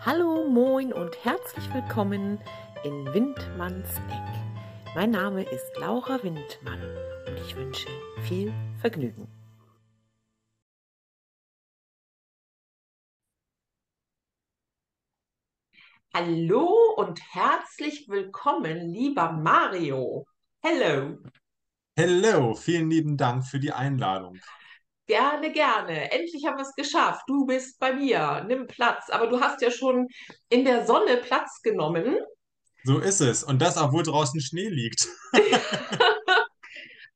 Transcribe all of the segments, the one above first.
Hallo, moin und herzlich willkommen in Windmanns Eck. Mein Name ist Laura Windmann und ich wünsche viel Vergnügen. Hallo und herzlich willkommen, lieber Mario. Hello. Hello, vielen lieben Dank für die Einladung. Gerne, gerne. Endlich haben wir es geschafft. Du bist bei mir. Nimm Platz. Aber du hast ja schon in der Sonne Platz genommen. So ist es. Und das, obwohl draußen Schnee liegt.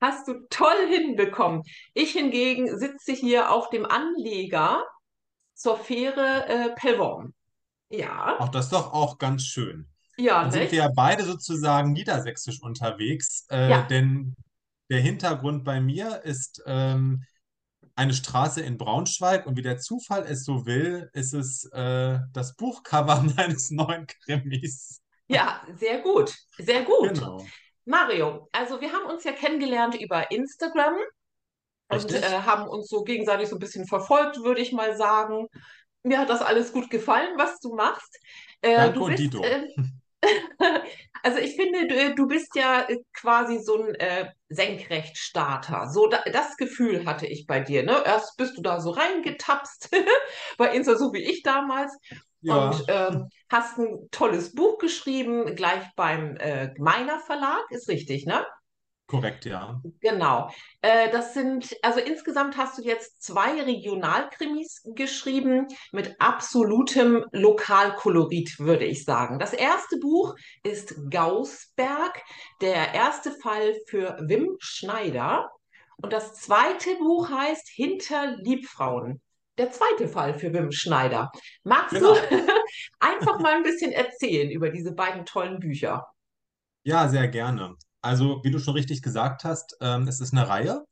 Hast du toll hinbekommen. Ich hingegen sitze hier auf dem Anleger zur Fähre äh, Pellworm. Ja. Auch das ist doch auch ganz schön. Ja, Dann sind wir ja beide sozusagen niedersächsisch unterwegs, äh, Ja. denn der Hintergrund bei mir ist ähm, eine Straße in Braunschweig und wie der Zufall es so will, ist es äh, das Buchcover meines neuen Krimis. Ja, sehr gut. Sehr gut. Genau. Mario, also wir haben uns ja kennengelernt über Instagram und äh, Richtig? haben uns so gegenseitig so ein bisschen verfolgt, würde ich mal sagen. Mir hat das alles gut gefallen, was du machst. Äh, du Danke und bist, Dito. äh, also ich finde, du, du bist ja äh, quasi so ein äh, Senkrechtstarter. So da, das Gefühl hatte ich bei dir, ne? Erst bist du da so reingetapst bei Insta, so wie ich damals, und Ja, ähm, hast ein tolles Buch geschrieben, gleich beim äh, Gmeiner Verlag, ist richtig, ne? Korrekt, ja. Genau. Äh, das sind, also insgesamt hast du jetzt zwei Regionalkrimis geschrieben mit absolutem Lokalkolorit, würde ich sagen. Das erste Buch ist Gausberg, der erste Fall für Wim Schneider. Und das zweite Buch heißt Hinter Liebfrauen. Der zweite Fall für Wim Schneider. Magst du Genau. einfach mal ein bisschen erzählen über diese beiden tollen Bücher? Ja, sehr gerne. Also, wie du schon richtig gesagt hast, ähm, es ist eine Reihe.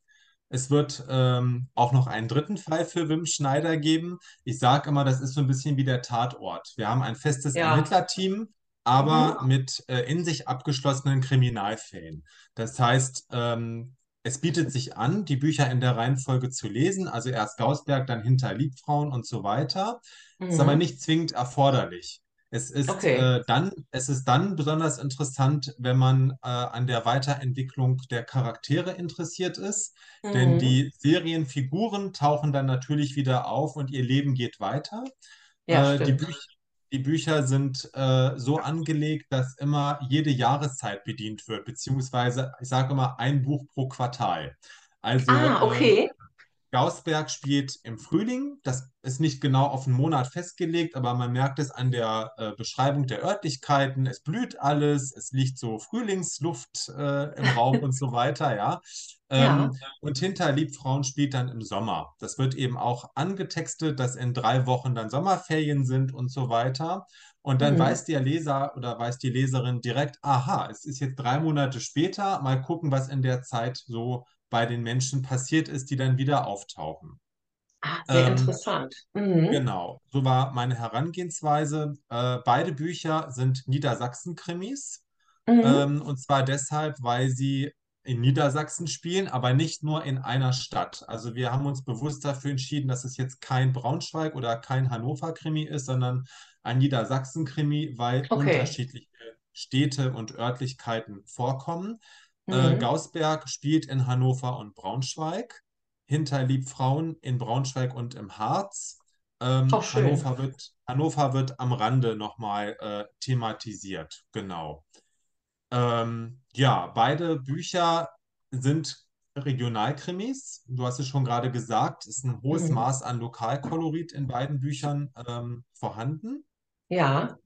Es wird ähm, auch noch einen dritten Fall für Wim Schneider geben. Ich sage immer, das ist so ein bisschen wie der Tatort. Wir haben ein festes Ja. Ermittlerteam, Mhm. aber mit äh, in sich abgeschlossenen Kriminalfällen. Das heißt, ähm, es bietet sich an, die Bücher in der Reihenfolge zu lesen, also erst Gausberg, dann Hinter Liebfrauen und so weiter. Ist aber Mhm. nicht zwingend erforderlich. Es ist, Okay. äh, dann, es ist dann besonders interessant, wenn man äh, an der Weiterentwicklung der Charaktere interessiert ist, denn Mhm. die Serienfiguren tauchen dann natürlich wieder auf und ihr Leben geht weiter. Ja, Äh, die. Bücher, die Bücher sind äh, so angelegt, dass immer jede Jahreszeit bedient wird, beziehungsweise ich sage immer ein Buch pro Quartal. Also Ah, äh, okay. Gaußberg spielt im Frühling. Das ist nicht genau auf einen Monat festgelegt, aber man merkt es an der äh, Beschreibung der Örtlichkeiten. Es blüht alles, es liegt so Frühlingsluft äh, im Raum und so weiter, ja. Ja. Ähm, und hinter Liebfrauen spielt dann im Sommer. Das wird eben auch angetextet, dass in drei Wochen dann Sommerferien sind und so weiter. Und dann Mhm. weiß der Leser oder weiß die Leserin direkt, aha, es ist jetzt drei Monate später, mal gucken, was in der Zeit so bei den Menschen passiert ist, die dann wieder auftauchen. Ah, sehr Ähm, interessant. Mhm. genau, so war meine Herangehensweise. Äh, beide Bücher sind Niedersachsen-Krimis. Mhm. Ähm, und zwar deshalb, weil sie in Niedersachsen spielen, aber nicht nur in einer Stadt. Also wir haben uns bewusst dafür entschieden, dass es jetzt kein Braunschweig oder kein Hannover-Krimi ist, sondern ein Niedersachsen-Krimi, weil Okay. unterschiedliche Städte und Örtlichkeiten vorkommen. Äh, Mhm. Gausberg spielt in Hannover und Braunschweig, hinter Liebfrauen in Braunschweig und im Harz. Ähm. Hannover wird, Hannover wird am Rande nochmal äh, thematisiert, genau. Ähm, ja, beide Bücher sind Regionalkrimis. Du hast es schon gerade gesagt, es ist ein hohes Mhm. Maß an Lokalkolorit in beiden Büchern ähm, vorhanden. Ja.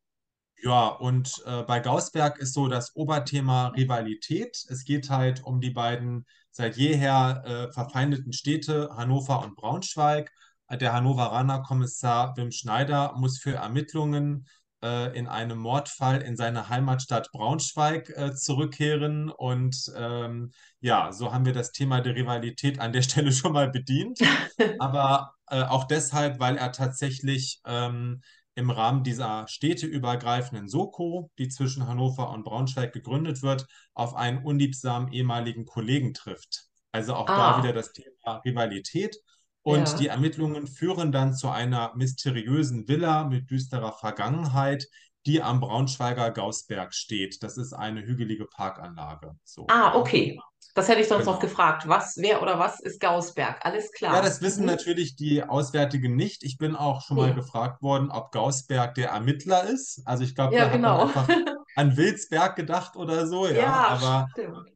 Ja, und äh, bei Gausberg ist so das Oberthema Rivalität. Es geht halt um die beiden seit jeher äh, verfeindeten Städte Hannover und Braunschweig. Der Hannoveraner Kommissar Wim Schneider muss für Ermittlungen äh, in einem Mordfall in seine Heimatstadt Braunschweig äh, zurückkehren. Und ähm, ja, so haben wir das Thema der Rivalität an der Stelle schon mal bedient. Aber äh, auch deshalb, weil er tatsächlich ähm, im Rahmen dieser städteübergreifenden Soko, die zwischen Hannover und Braunschweig gegründet wird, auf einen unliebsamen ehemaligen Kollegen trifft. Also auch da wieder Ah, das Thema Rivalität. Und die Ja. Ermittlungen führen dann zu einer mysteriösen Villa mit düsterer Vergangenheit, die am Braunschweiger Gaußberg steht. Das ist eine hügelige Parkanlage. So, Ah, ja, okay. Das hätte ich sonst noch genau. gefragt. Was, wer oder was ist Gaußberg? Alles Ja, klar. das wissen Mhm. natürlich die Auswärtigen nicht. Ich bin auch schon mal Nee. gefragt worden, ob Gaußberg der Ermittler ist. Also ich glaube, Ja, da hat man genau. einfach an Wilsberg gedacht oder so, ja. Ja, Aber stimmt.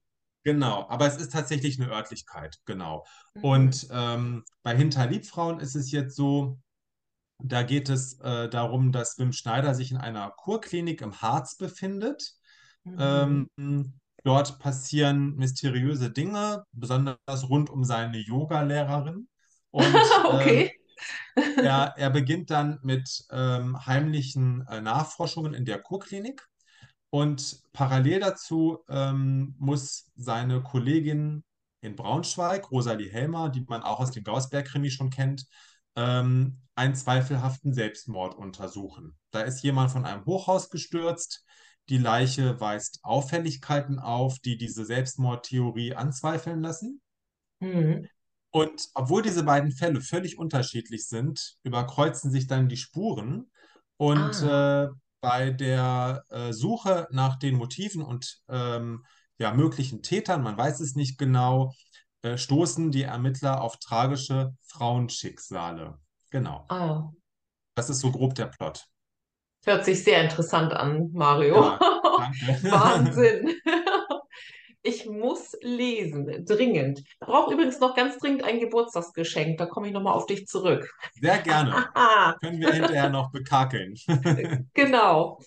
genau, aber es ist tatsächlich eine Örtlichkeit, genau. Mhm. Und ähm, bei Hinterliebfrauen ist es jetzt so, da geht es äh, darum, dass Wim Schneider sich in einer Kurklinik im Harz befindet. Mhm. Ähm, dort passieren mysteriöse Dinge, besonders rund um seine Yoga-Lehrerin. Und ähm, Okay. er, er beginnt dann mit ähm, heimlichen äh, Nachforschungen in der Kurklinik. Und parallel dazu ähm, muss seine Kollegin in Braunschweig, Rosalie Helmer, die man auch aus dem Gaußberg-Krimi schon kennt, ähm, einen zweifelhaften Selbstmord untersuchen. Da ist jemand von einem Hochhaus gestürzt. Die Leiche weist Auffälligkeiten auf, die diese Selbstmordtheorie anzweifeln lassen. Mhm. Und obwohl diese beiden Fälle völlig unterschiedlich sind, überkreuzen sich dann die Spuren. Und Ah, äh, bei der äh, Suche nach den Motiven und ähm, ja, möglichen Tätern, man weiß es nicht genau, äh, stoßen die Ermittler auf tragische Frauenschicksale. Genau. ah. Das ist so grob der Plot. Hört sich sehr interessant an, Mario. Ja. Wahnsinn. Ich muss lesen, dringend. Brauche übrigens noch ganz dringend ein Geburtstagsgeschenk. Da komme ich nochmal auf dich zurück. Sehr gerne. Können wir hinterher noch bekakeln. Genau.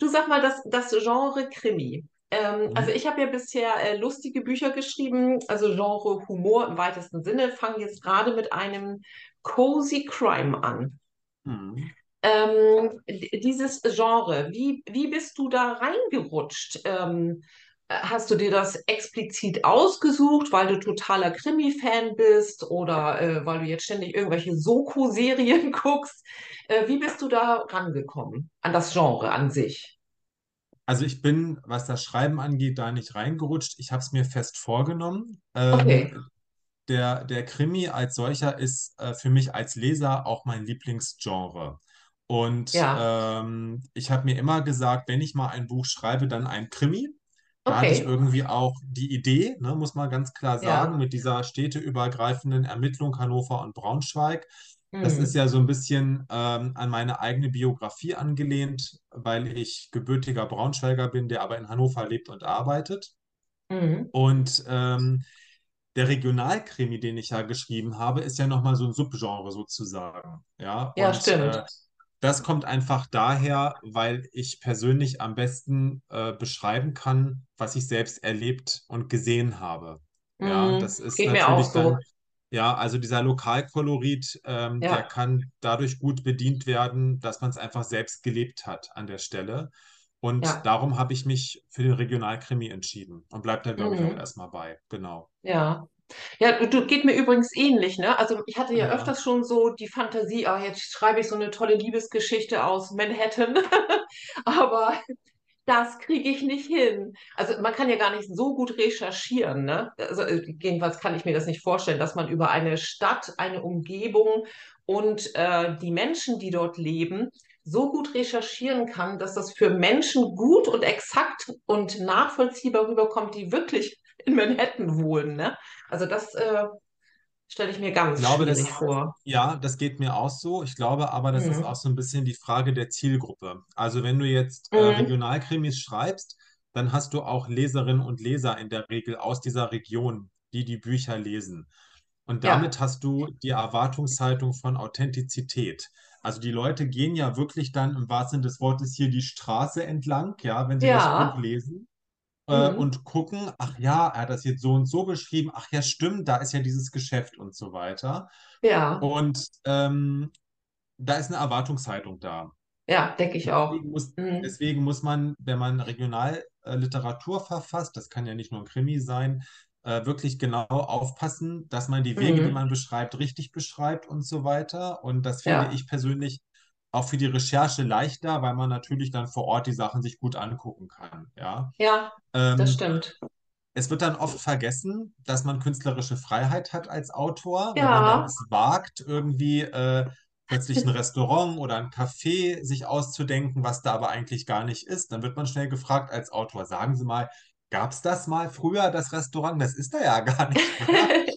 Du sag mal, das, das Genre Krimi. Ähm, also Hm? ich habe ja bisher äh, lustige Bücher geschrieben, also Genre Humor im weitesten Sinne, fange jetzt gerade mit einem Cozy Crime an. Hm. Ähm, dieses Genre, wie, wie bist du da reingerutscht? Ähm, äh, hast du dir das explizit ausgesucht, weil du totaler Krimi-Fan bist oder äh, weil du jetzt ständig irgendwelche Soko-Serien guckst? Äh, wie bist du da rangekommen an das Genre an sich? Also ich bin, was das Schreiben angeht, da nicht reingerutscht. Ich habe es mir fest vorgenommen. Okay, Ähm, der, der Krimi als solcher ist äh, für mich als Leser auch mein Lieblingsgenre. Und ja, ähm, ich habe mir immer gesagt, wenn ich mal ein Buch schreibe, dann ein Krimi. Da hatte ich okay, irgendwie auch die Idee, ne, muss man ganz klar sagen, ja, mit dieser städteübergreifenden Ermittlung Hannover und Braunschweig. Das ist hm, ja so ein bisschen ähm, an meine eigene Biografie angelehnt, weil ich gebürtiger Braunschweiger bin, der aber in Hannover lebt und arbeitet. hm, Und ähm, der Regionalkrimi, den ich ja geschrieben habe, ist ja nochmal so ein Subgenre sozusagen. Ja, ja, und stimmt, äh, das kommt einfach daher, weil ich persönlich am besten äh, beschreiben kann, was ich selbst erlebt und gesehen habe. Ja, hm, das ist geht natürlich so, dann, ja, also dieser Lokalkolorit, ähm, der ja, kann dadurch gut bedient werden, dass man es einfach selbst gelebt hat an der Stelle. Und ja, darum habe ich mich für den Regionalkrimi entschieden und bleibt da, glaube ich, auch hm, erstmal bei. Genau. ja. Ja, du, geht mir übrigens ähnlich, ne? Also ich hatte ja Ja. öfters schon so die Fantasie, ah, jetzt schreibe ich so eine tolle Liebesgeschichte aus Manhattan, aber das kriege ich nicht hin. Also man kann ja gar nicht so gut recherchieren, ne? Also äh, jedenfalls kann ich mir das nicht vorstellen, dass man über eine Stadt, eine Umgebung und äh, die Menschen, die dort leben, so gut recherchieren kann, dass das für Menschen gut und exakt und nachvollziehbar rüberkommt, die wirklich in Manhattan wohnen, ne? Also das äh, stelle ich mir Ich ganz glaube, schwierig das, vor. ja, das geht mir auch so. Ich glaube aber, das ist auch Mhm. so ein bisschen die Frage der Zielgruppe. Also wenn du jetzt äh, Mhm. Regionalkrimis schreibst, dann hast du auch Leserinnen und Leser in der Regel aus dieser Region, die die Bücher lesen. Und Ja, damit hast du die Erwartungshaltung von Authentizität. Also die Leute gehen ja wirklich dann im wahrsten Sinne des Wortes hier die Straße entlang, ja, wenn sie das Buch ja, lesen äh, mhm. und gucken, ach ja, er hat das jetzt so und so beschrieben, ach ja, stimmt, da ist ja dieses Geschäft und so weiter. Ja, Und ähm, da ist eine Erwartungshaltung da. ja, denke ich auch. Deswegen muss, Mhm. deswegen muss man, wenn man Regionalliteratur verfasst, das kann ja nicht nur ein Krimi sein, äh, wirklich genau aufpassen, dass man die Wege, die Mhm. man beschreibt, richtig beschreibt und so weiter. Und das finde Ja, ich persönlich auch für die Recherche leichter, weil man natürlich dann vor Ort die Sachen sich gut angucken kann. Ja. ja, das Ähm, stimmt. es wird dann oft vergessen, dass man künstlerische Freiheit hat als Autor, wenn man dann Ja, es wagt, irgendwie äh, plötzlich ein Restaurant oder ein Café sich auszudenken, was da aber eigentlich gar nicht ist. Dann wird man schnell gefragt als Autor, sagen Sie mal, gab es das mal früher, das Restaurant? Das ist da ja gar nicht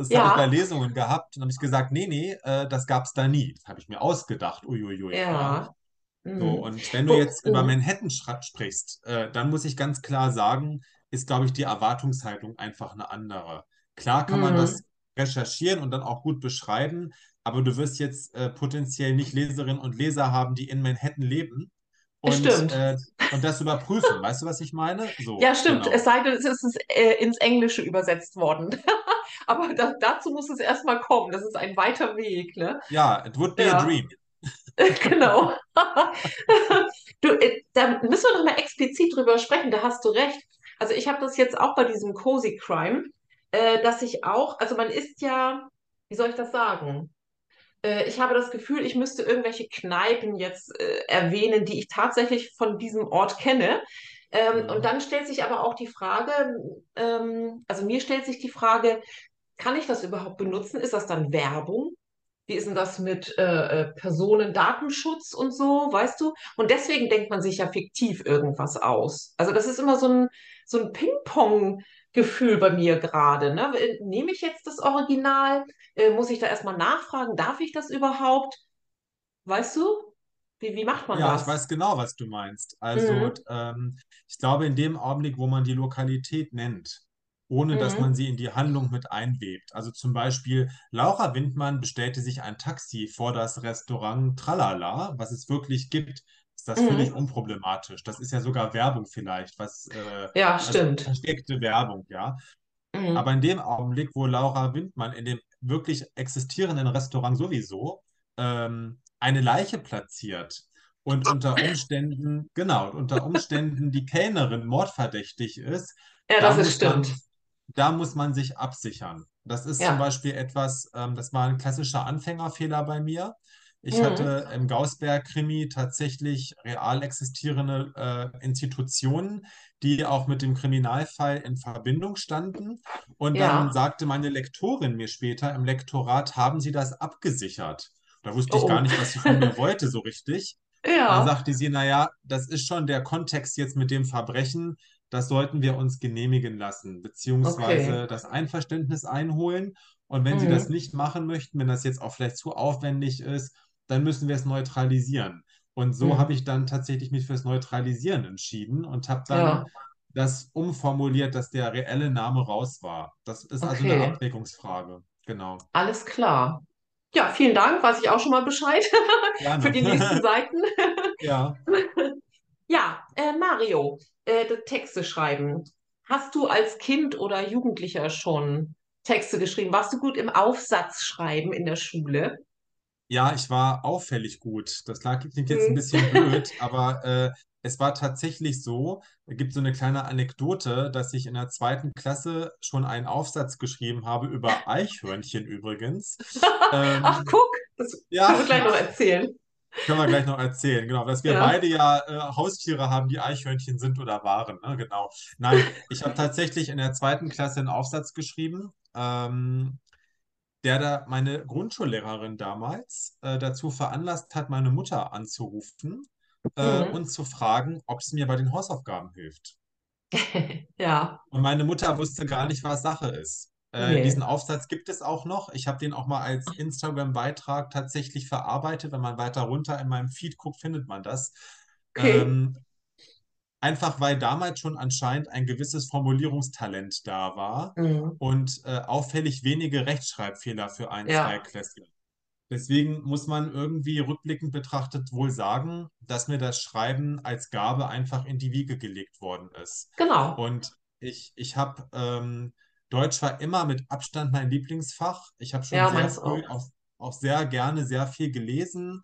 Das habe ich bei ja, Lesungen gehabt und habe ich gesagt, nee, nee, äh, das gab es da nie. Das habe ich mir ausgedacht. Uiuiui, ja. ja. So, Mhm. und wenn du jetzt über mhm. Manhattan sprichst, äh, dann muss ich ganz klar sagen, ist, glaube ich, die Erwartungshaltung einfach eine andere. Klar kann man Mhm. das recherchieren und dann auch gut beschreiben, aber du wirst jetzt äh, potenziell nicht Leserinnen und Leser haben, die in Manhattan leben und, Stimmt. äh, und das überprüfen. Weißt du, was ich meine? Ja, So, stimmt. Es genau. sei denn, es ist äh, ins Englische übersetzt worden. Aber da, dazu muss es erstmal kommen. Das ist ein weiter Weg, ne? Ja, it would be a Ja, dream. genau. Du, äh, da müssen wir noch mal explizit drüber sprechen. Da hast du recht. Also ich habe das jetzt auch bei diesem Cozy Crime, äh, dass ich auch, also man ist ja, wie soll ich das sagen? Äh, ich habe das Gefühl, ich müsste irgendwelche Kneipen jetzt äh, erwähnen, die ich tatsächlich von diesem Ort kenne. Ähm, und dann stellt sich aber auch die Frage, ähm, also mir stellt sich die Frage, kann ich das überhaupt benutzen? Ist das dann Werbung? Wie ist denn das mit äh, äh, Personendatenschutz und so, weißt du? Und deswegen denkt man sich ja fiktiv irgendwas aus. Also das ist immer so ein, so ein Ping-Pong-Gefühl bei mir gerade, ne? Äh, Nehme ich jetzt das Original? Äh, muss ich da erstmal nachfragen? Darf ich das überhaupt? Weißt du? Wie, wie macht man Ja, ich das? weiß genau, was du meinst. Also, Mhm. ähm, ich glaube, in dem Augenblick, wo man die Lokalität nennt, ohne dass man Mhm. sie in die Handlung mit einwebt. Also zum Beispiel, Laura Windmann bestellte sich ein Taxi vor das Restaurant Tralala, was es wirklich gibt, ist das völlig Mhm. unproblematisch. Das ist ja sogar Werbung vielleicht, was, äh, Ja, stimmt. versteckte Werbung, ja. Aber Mhm. in dem Augenblick, wo Laura Windmann in dem wirklich existierenden Restaurant sowieso ähm, eine Leiche platziert und unter Umständen, genau, unter Umständen die Kellnerin mordverdächtig ist, Ja, da das ist stimmt. man, da muss man sich absichern. Das ist zum Ja. Beispiel etwas, ähm, das war ein klassischer Anfängerfehler bei mir. Ich Mhm. hatte im Gaußberg-Krimi tatsächlich real existierende äh, Institutionen, die auch mit dem Kriminalfall in Verbindung standen. Und dann Ja. sagte meine Lektorin mir später im Lektorat, haben Sie das abgesichert? Da wusste ich gar Oh, nicht, was sie von mir oh. wollte, so richtig. Dann Ja. sagte sie, naja, das ist schon der Kontext jetzt mit dem Verbrechen, das sollten wir uns genehmigen lassen, Okay. beziehungsweise das Einverständnis einholen. Und wenn Sie das Mhm. nicht machen möchten, wenn das jetzt auch vielleicht zu aufwendig ist, dann müssen wir es neutralisieren. Und so habe Mhm. ich dann tatsächlich mich fürs Neutralisieren entschieden und habe dann Ja. das umformuliert, dass der reelle Name raus war. Das ist also eine Okay. Abwägungsfrage. Genau. Alles klar. Ja, vielen Dank. Weiß ich auch schon mal Bescheid für die nächsten Seiten. Ja. Ja, äh, Mario, äh, Texte schreiben. Hast du als Kind oder Jugendlicher schon Texte geschrieben? Warst du gut im Aufsatz schreiben in der Schule? Ja, ich war auffällig gut. Das klingt jetzt ein Mhm. bisschen blöd, aber äh, es war tatsächlich so, es gibt so eine kleine Anekdote, dass ich in der zweiten Klasse schon einen Aufsatz geschrieben habe über Eichhörnchen übrigens. Ach, Ähm, guck, das ja, können wir gleich noch erzählen. Können wir gleich noch erzählen. Genau, dass wir Ja. beide ja äh, Haustiere haben, die Eichhörnchen sind oder waren. Ne? Genau. Nein, ich habe tatsächlich in der zweiten Klasse einen Aufsatz geschrieben. Ähm, der da meine Grundschullehrerin damals äh, dazu veranlasst hat, meine Mutter anzurufen äh, Mhm. und zu fragen, ob es mir bei den Hausaufgaben hilft. Ja. Und meine Mutter wusste gar nicht, was Sache ist. Äh, diesen. Aufsatz gibt es auch noch. Ich habe den auch mal als Instagram-Beitrag tatsächlich verarbeitet. Wenn man weiter runter in meinem Feed guckt, findet man das. Okay. Ähm, einfach weil damals schon anscheinend ein gewisses Formulierungstalent da war Mhm. und äh, auffällig wenige Rechtschreibfehler für ein, zwei Ja, Klässler. Deswegen muss man irgendwie rückblickend betrachtet wohl sagen, dass mir das Schreiben als Gabe einfach in die Wiege gelegt worden ist. genau. Und ich, ich habe, ähm, Deutsch war immer mit Abstand mein Lieblingsfach. Ich habe schon Ja, sehr früh auch. auch, auch sehr gerne sehr viel gelesen.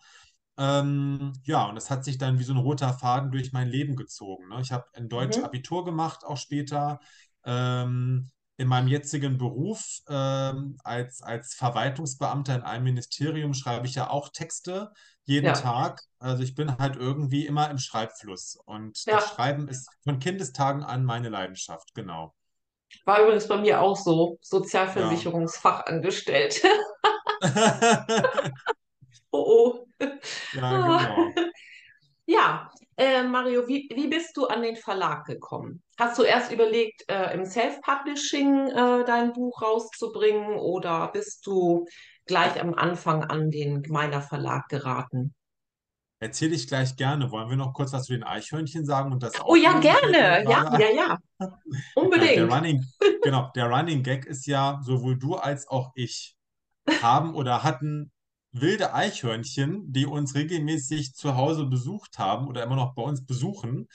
Ähm, ja, und es hat sich dann wie so ein roter Faden durch mein Leben gezogen. Ne? Ich habe in Deutsch Mhm. Abitur gemacht, auch später. Ähm, in meinem jetzigen Beruf ähm, als, als Verwaltungsbeamter in einem Ministerium schreibe ich ja auch Texte jeden Ja, Tag. Also ich bin halt irgendwie immer im Schreibfluss. Und das ja. Schreiben ist von Kindestagen an meine Leidenschaft, genau. War übrigens bei mir auch so. Sozialversicherungsfachangestellte. Oh, oh. Ja, genau. Ja, äh, Mario, wie, wie bist du an den Verlag gekommen? Hast du erst überlegt, äh, im Self-Publishing äh, dein Buch rauszubringen oder bist du gleich am Anfang an den Gemeiner Verlag geraten? Erzähle ich gleich gerne. Wollen wir noch kurz was zu den Eichhörnchen sagen und das Oh ja, gerne. Ja, ja, ja, Ja, der unbedingt. Running, genau, der Running Gag ist ja, sowohl du als auch ich haben oder hatten wilde Eichhörnchen, die uns regelmäßig zu Hause besucht haben oder immer noch bei uns besuchen.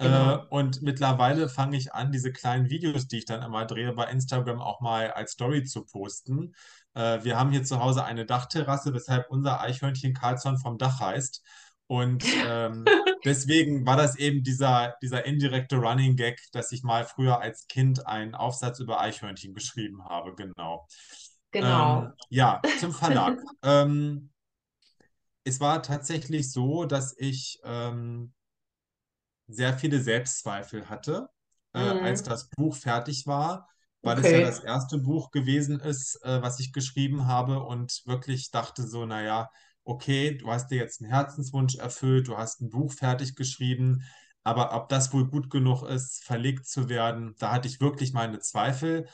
Äh, Genau. und mittlerweile fange ich an, diese kleinen Videos, die ich dann immer drehe, bei Instagram auch mal als Story zu posten. Äh, wir haben hier zu Hause eine Dachterrasse, weshalb unser Eichhörnchen Carlsson vom Dach heißt. Und ähm, deswegen war das eben dieser, dieser indirekte Running Gag, dass ich mal früher als Kind einen Aufsatz über Eichhörnchen geschrieben habe, genau. Genau. Ähm, ja, zum Verlag. Ähm, es war tatsächlich so, dass ich ähm, sehr viele Selbstzweifel hatte, äh, als Mhm. das Buch fertig war, weil es ja Okay. das erste Buch gewesen ist, äh, was ich geschrieben habe und wirklich dachte so, naja, okay, du hast dir jetzt einen Herzenswunsch erfüllt, du hast ein Buch fertig geschrieben, aber ob das wohl gut genug ist, verlegt zu werden, da hatte ich wirklich meine Zweifel.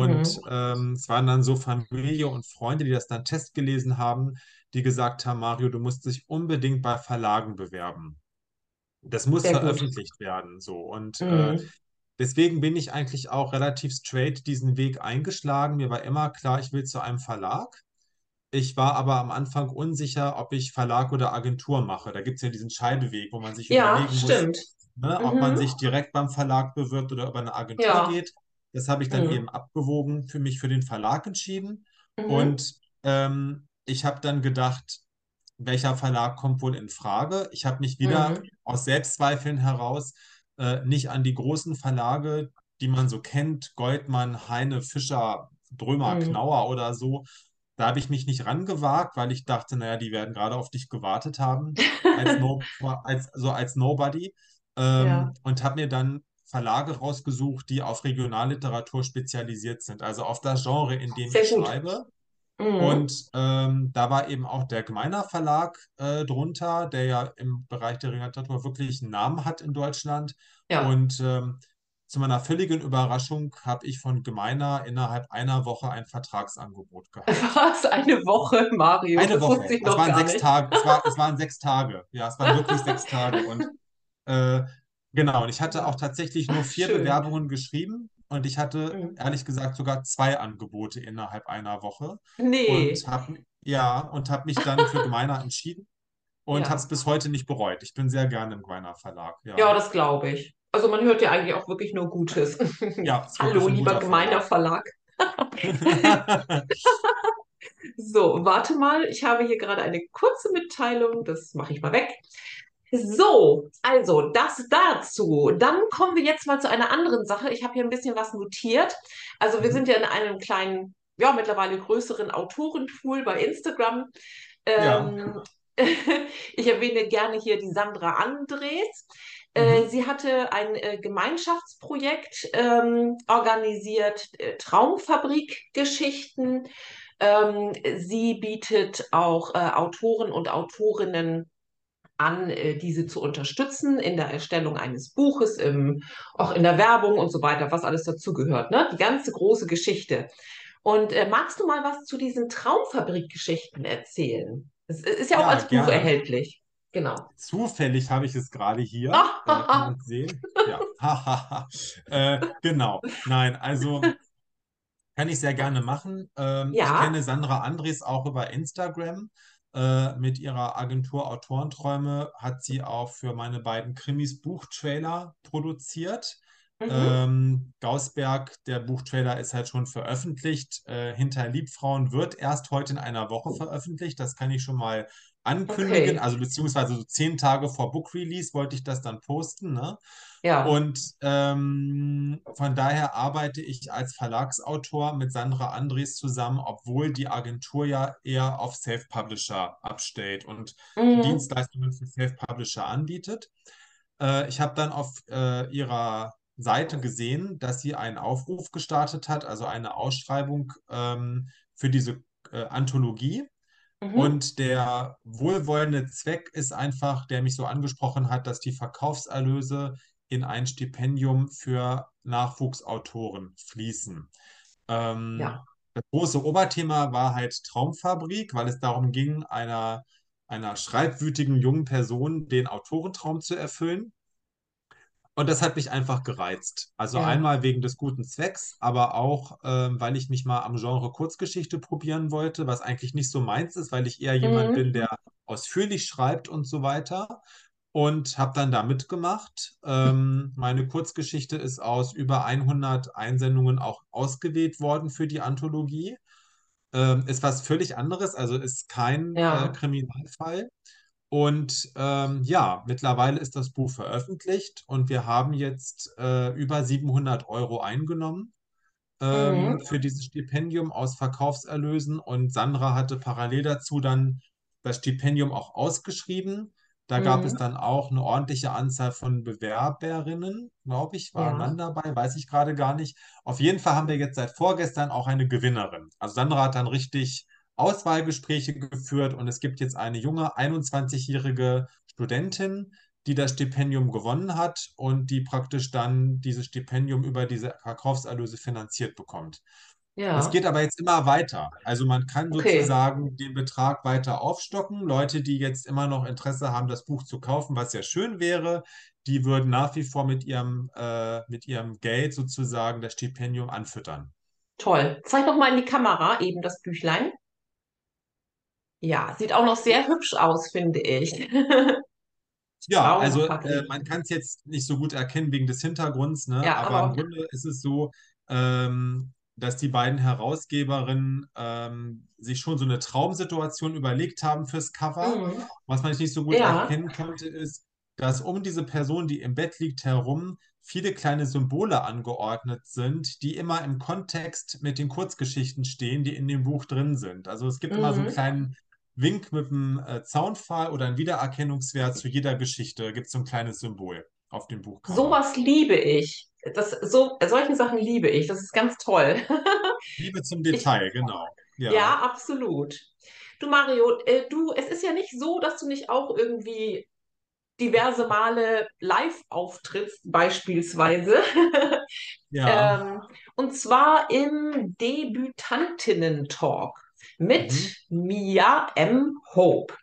Mhm. Und ähm, es waren dann so Familie und Freunde, die das dann testgelesen haben, die gesagt haben, Mario, du musst dich unbedingt bei Verlagen bewerben das muss Sehr gut. veröffentlicht werden, so. Und äh, Mhm. deswegen bin ich eigentlich auch relativ straight diesen Weg eingeschlagen. Mir war immer klar, ich will zu einem Verlag. Ich war aber am Anfang unsicher, ob ich Verlag oder Agentur mache. Da gibt es ja diesen Scheideweg, wo man sich Ja, überlegen muss, stimmt. ne, ob man Mhm. sich direkt beim Verlag bewirbt oder über eine Agentur Ja. geht. Das habe ich dann eben Mhm. abgewogen, für mich für den Verlag entschieden. Mhm. Und ähm, ich habe dann gedacht, welcher Verlag kommt wohl in Frage? Ich habe mich wieder Mhm. aus Selbstzweifeln heraus äh, nicht an die großen Verlage, die man so kennt, Goldmann, Heine, Fischer, Drömer, Mhm. Knauer oder so. Da habe ich mich nicht rangewagt, weil ich dachte, naja, die werden gerade auf dich gewartet haben, als, no, als, so als Nobody. Ja, Ähm, und habe mir dann Verlage rausgesucht, die auf Regionalliteratur spezialisiert sind, also auf das Genre, in dem sehr ich gut. schreibe. Mhm. Und ähm, da war eben auch der Gemeiner Verlag äh, drunter, der ja im Bereich der Ringerliteratur wirklich einen Namen hat in Deutschland. Ja. Und ähm, zu meiner völligen Überraschung habe ich von Gemeiner innerhalb einer Woche ein Vertragsangebot gehabt. Was? Eine Woche, Mario? Eine Das Woche. Es waren sechs nicht. Tage. Es war, es waren sechs Tage. Ja, es waren wirklich sechs Tage. Und äh, genau, und ich hatte auch Ja. tatsächlich nur vier schön. Bewerbungen geschrieben und ich hatte Mhm. ehrlich gesagt sogar zwei Angebote innerhalb einer Woche und Nee. habe ja und habe mich dann für Gemeiner entschieden und habe es Ja. bis heute nicht bereut. Ich bin sehr gerne im Gemeiner Verlag. Ja, Ja, das glaube ich. Also man hört ja eigentlich auch wirklich nur Gutes. ja, Hallo, lieber gemeiner Verlag. So, warte mal. Ich habe hier gerade eine kurze Mitteilung. Das mache ich mal weg. So, also das dazu. Dann kommen wir jetzt mal zu einer anderen Sache. Ich habe hier ein bisschen was notiert. Also wir sind Mhm. ja in einem kleinen, ja, mittlerweile größeren Autorenpool bei Instagram. Ja. Ähm, ich erwähne gerne hier die Sandra Andres. Äh, Mhm. sie hatte ein äh, Gemeinschaftsprojekt ähm, organisiert, äh, Traumfabrik-Geschichten. Ähm, sie bietet auch äh, Autoren und Autorinnen an, äh, diese zu unterstützen in der Erstellung eines Buches, im, auch in der Werbung und so weiter, was alles dazugehört, ne? Die ganze große Geschichte. Und äh, magst du mal was zu diesen Traumfabrik-Geschichten erzählen? Es ist ja auch Ja, als Buch gerne. erhältlich. Genau. Zufällig habe ich es gerade hier. Äh, sehen? Ja. äh, genau. Nein, also. Kann ich sehr gerne machen. Ähm, ich Ja. kenne Sandra Andres auch über Instagram. Äh, mit ihrer Agentur Autorenträume hat sie auch für meine beiden Krimis Buchtrailer produziert. Mhm. Ähm, Gausberg, der Buchtrailer ist halt schon veröffentlicht. Äh, Hinter Liebfrauen wird erst heute in einer Woche veröffentlicht. Das kann ich schon mal ankündigen, Okay. also beziehungsweise so zehn Tage vor Book Release wollte ich das dann posten, ne? Ja. Und ähm, von daher arbeite ich als Verlagsautor mit Sandra Andres zusammen, obwohl die Agentur ja eher auf Self-Publisher abstellt und Mhm. Dienstleistungen für Self-Publisher anbietet. Äh, ich habe dann auf äh, ihrer Seite gesehen, dass sie einen Aufruf gestartet hat, also eine Ausschreibung ähm, für diese äh, Anthologie. Mhm. Und der wohlwollende Zweck ist einfach, der mich so angesprochen hat, dass die Verkaufserlöse in ein Stipendium für Nachwuchsautoren fließen. Ähm, Ja. das große Oberthema war halt Traumfabrik, weil es darum ging, einer, einer schreibwütigen jungen Person den Autorentraum zu erfüllen. Und das hat mich einfach gereizt. Also Ja. einmal wegen des guten Zwecks, aber auch, ähm, weil ich mich mal am Genre Kurzgeschichte probieren wollte, was eigentlich nicht so meins ist, weil ich eher jemand Mhm. bin, der ausführlich schreibt und so weiter. Und habe dann da mitgemacht. Ähm, meine Kurzgeschichte ist aus über 100 Einsendungen auch ausgewählt worden für die Anthologie. Ähm, ist was völlig anderes, also ist kein äh, Ja. Kriminalfall. Und ähm, ja, mittlerweile ist das Buch veröffentlicht und wir haben jetzt äh, über 700 Euro eingenommen ähm, Mhm. für dieses Stipendium aus Verkaufserlösen und Sandra hatte parallel dazu dann das Stipendium auch ausgeschrieben. Da gab es Mhm. dann auch eine ordentliche Anzahl von Bewerberinnen, glaube ich, war ein Ja. Mann dabei, weiß ich gerade gar nicht. Auf jeden Fall haben wir jetzt seit vorgestern auch eine Gewinnerin. Also Sandra hat dann richtig Auswahlgespräche geführt und es gibt jetzt eine junge 21-jährige Studentin, die das Stipendium gewonnen hat und die praktisch dann dieses Stipendium über diese Verkaufserlöse finanziert bekommt. Es Ja. geht aber jetzt immer weiter. Also man kann Okay. sozusagen den Betrag weiter aufstocken. Leute, die jetzt immer noch Interesse haben, das Buch zu kaufen, was ja schön wäre, die würden nach wie vor mit ihrem, äh, mit ihrem Geld sozusagen das Stipendium anfüttern. Toll. Zeig doch mal in die Kamera eben das Büchlein. Ja, sieht auch noch sehr hübsch aus, finde ich. Ja, also äh, man kann es jetzt nicht so gut erkennen wegen des Hintergrunds, ne? Ja, Aber im aber Grunde ist es so, ähm, dass die beiden Herausgeberinnen ähm, sich schon so eine Traumsituation überlegt haben fürs Cover. mhm. Was man nicht so gut Ja. erkennen konnte, ist, dass um diese Person, die im Bett liegt, herum viele kleine Symbole angeordnet sind, die immer im Kontext mit den Kurzgeschichten stehen, die in dem Buch drin sind. Also es gibt immer so einen Mhm. kleinen Wink mit einem äh, Zaunpfahl oder ein Wiedererkennungswert zu jeder Geschichte. Gibt es so ein kleines Symbol auf dem Buchcover. Sowas liebe ich. Das, so, solche Sachen liebe ich. Das ist ganz toll. Liebe zum Ich, Detail, genau. Ja, ja, absolut. Du Mario, äh, du, es ist ja nicht so, dass du nicht auch irgendwie diverse Male live auftrittst, beispielsweise. ja, Ähm, und zwar im Debütantinnen-Talk mit mhm, Mia M. Hope.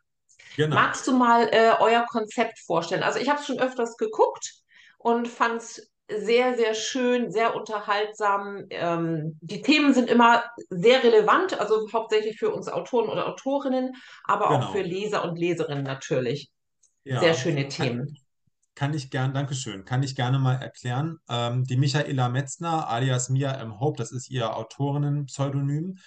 genau, Magst du mal äh, euer Konzept vorstellen? Also ich habe es schon öfters geguckt und fand es sehr, sehr schön, sehr unterhaltsam. Ähm, die Themen sind immer sehr relevant, also hauptsächlich für uns Autoren oder Autorinnen, aber auch für genau. Leser und Leserinnen natürlich. Sehr Ja, schöne kann, Themen. kann ich gern, Dankeschön, kann ich gerne mal erklären. Ähm, die Michaela Metzner, alias Mia M. Hope, das ist ihr Autorinnen-Pseudonym.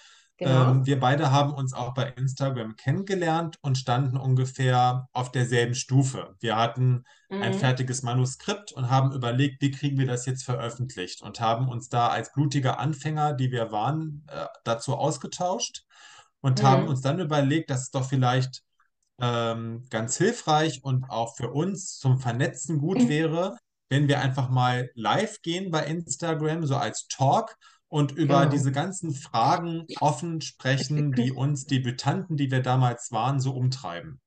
Ähm, Genau. wir beide haben uns auch bei Instagram kennengelernt und standen ungefähr auf derselben Stufe. Wir hatten ein Mhm. fertiges Manuskript und haben überlegt, wie kriegen wir das jetzt veröffentlicht und haben uns da als blutige Anfänger, die wir waren, äh, dazu ausgetauscht und haben Mhm. uns dann überlegt, dass es doch vielleicht ähm, ganz hilfreich und auch für uns zum Vernetzen gut wäre, wenn wir einfach mal live gehen bei Instagram, so als Talk und über Genau. diese ganzen Fragen offen sprechen, die uns Debütanten, die wir damals waren, so umtreiben.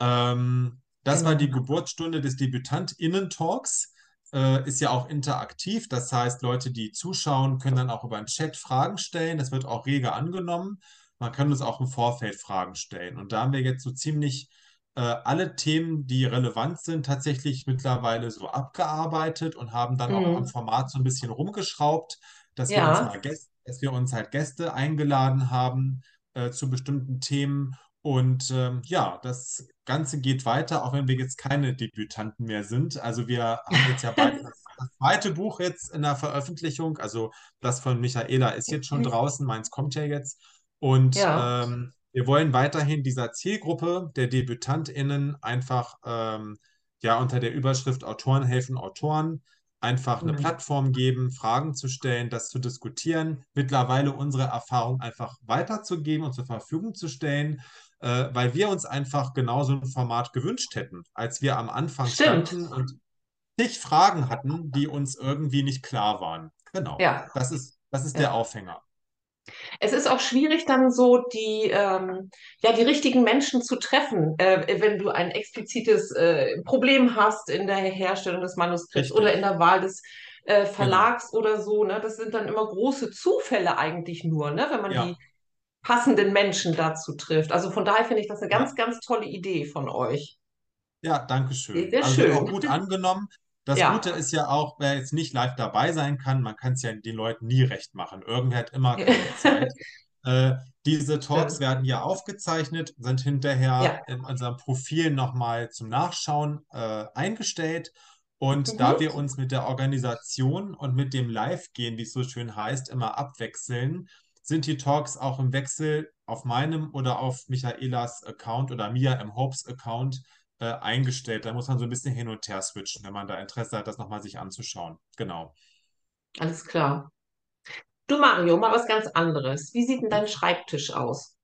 Ähm, das war die Genau. Geburtsstunde des DebütantInnen-Talks. Äh, ist ja auch interaktiv, das heißt, Leute, die zuschauen, können dann auch über den Chat Fragen stellen. Das wird auch rege angenommen. Man kann uns auch im Vorfeld Fragen stellen. Und da haben wir jetzt so ziemlich äh, alle Themen, die relevant sind, tatsächlich mittlerweile so abgearbeitet und haben dann auch am Mhm. Format so ein bisschen rumgeschraubt, dass wir uns Ja, mal Gäste, dass wir uns halt Gäste eingeladen haben äh, zu bestimmten Themen und ähm, ja, das Ganze geht weiter, auch wenn wir jetzt keine Debütanten mehr sind. Also wir haben jetzt ja beide das, das zweite Buch jetzt in der Veröffentlichung. Also das von Michaela ist jetzt schon draußen, meins kommt ja jetzt. Und ja. ähm, wir wollen weiterhin dieser Zielgruppe der DebütantInnen einfach ähm, ja unter der Überschrift Autoren helfen Autoren einfach eine Mhm. Plattform geben, Fragen zu stellen, das zu diskutieren, mittlerweile unsere Erfahrung einfach weiterzugeben und zur Verfügung zu stellen, äh, weil wir uns einfach genauso ein Format gewünscht hätten, als wir am Anfang Stimmt. standen und zig Fragen hatten, die uns irgendwie nicht klar waren. Genau, Ja, das ist, das ist der ja. Aufhänger. Es ist auch schwierig, dann so die, ähm, ja, die richtigen Menschen zu treffen, äh, wenn du ein explizites äh, Problem hast in der Herstellung des Manuskripts oder in Richtig, der Wahl des äh, genau. Verlags oder so. Ne? Das sind dann immer große Zufälle eigentlich nur, ne? Wenn man die Ja, passenden Menschen dazu trifft. Also von daher finde ich das eine ganz, ja. ganz tolle Idee von euch. Ja, danke Sehr, schön. sehr Also wird auch schön. gut angenommen. Das Gute Ja. ist ja auch, wer jetzt nicht live dabei sein kann, man kann es ja den Leuten nie recht machen. Irgendwer hat immer keine Zeit. Äh, diese Talks werden ja aufgezeichnet, sind hinterher Ja. in unserem Profil nochmal zum Nachschauen äh, eingestellt. Und da Mhm. wir uns mit der Organisation und mit dem Live-Gehen, wie es so schön heißt, immer abwechseln, sind die Talks auch im Wechsel auf meinem oder auf Michaelas Account oder Mia im Hopes Account äh, eingestellt. Da muss man so ein bisschen hin und her switchen, wenn man da Interesse hat, das nochmal sich anzuschauen. Genau. Alles klar. Du Mario, mal was ganz anderes. Wie sieht denn dein Schreibtisch aus?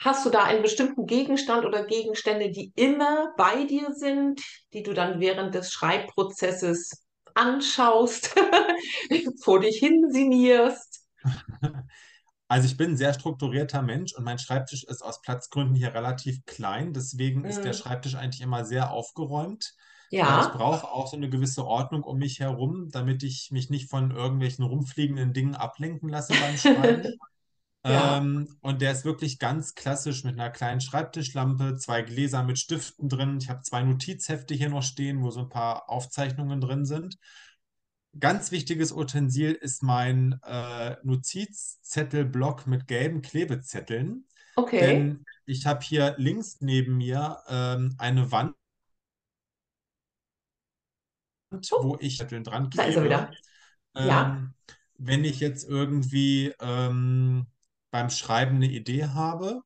Hast du da einen bestimmten Gegenstand oder Gegenstände, die immer bei dir sind, die du dann während des Schreibprozesses anschaust, vor dich hinsinnierst? Also ich bin ein sehr strukturierter Mensch und mein Schreibtisch ist aus Platzgründen hier relativ klein. Deswegen ist der Hm, Schreibtisch eigentlich immer sehr aufgeräumt. Äh, ich ja. brauche auch so eine gewisse Ordnung um mich herum, damit ich mich nicht von irgendwelchen rumfliegenden Dingen ablenken lasse beim Schreiben. Ja. Ähm, und der ist wirklich ganz klassisch mit einer kleinen Schreibtischlampe, zwei Gläser mit Stiften drin. Ich habe zwei Notizhefte hier noch stehen, wo so ein paar Aufzeichnungen drin sind. Ganz wichtiges Utensil ist mein äh, Notizzettelblock mit gelben Klebezetteln, Okay. denn ich habe hier links neben mir ähm, eine Wand, Oh, wo ich Zetteln dran da ist er klebe. wieder. Ja. Ähm, wenn ich jetzt irgendwie ähm, beim Schreiben eine Idee habe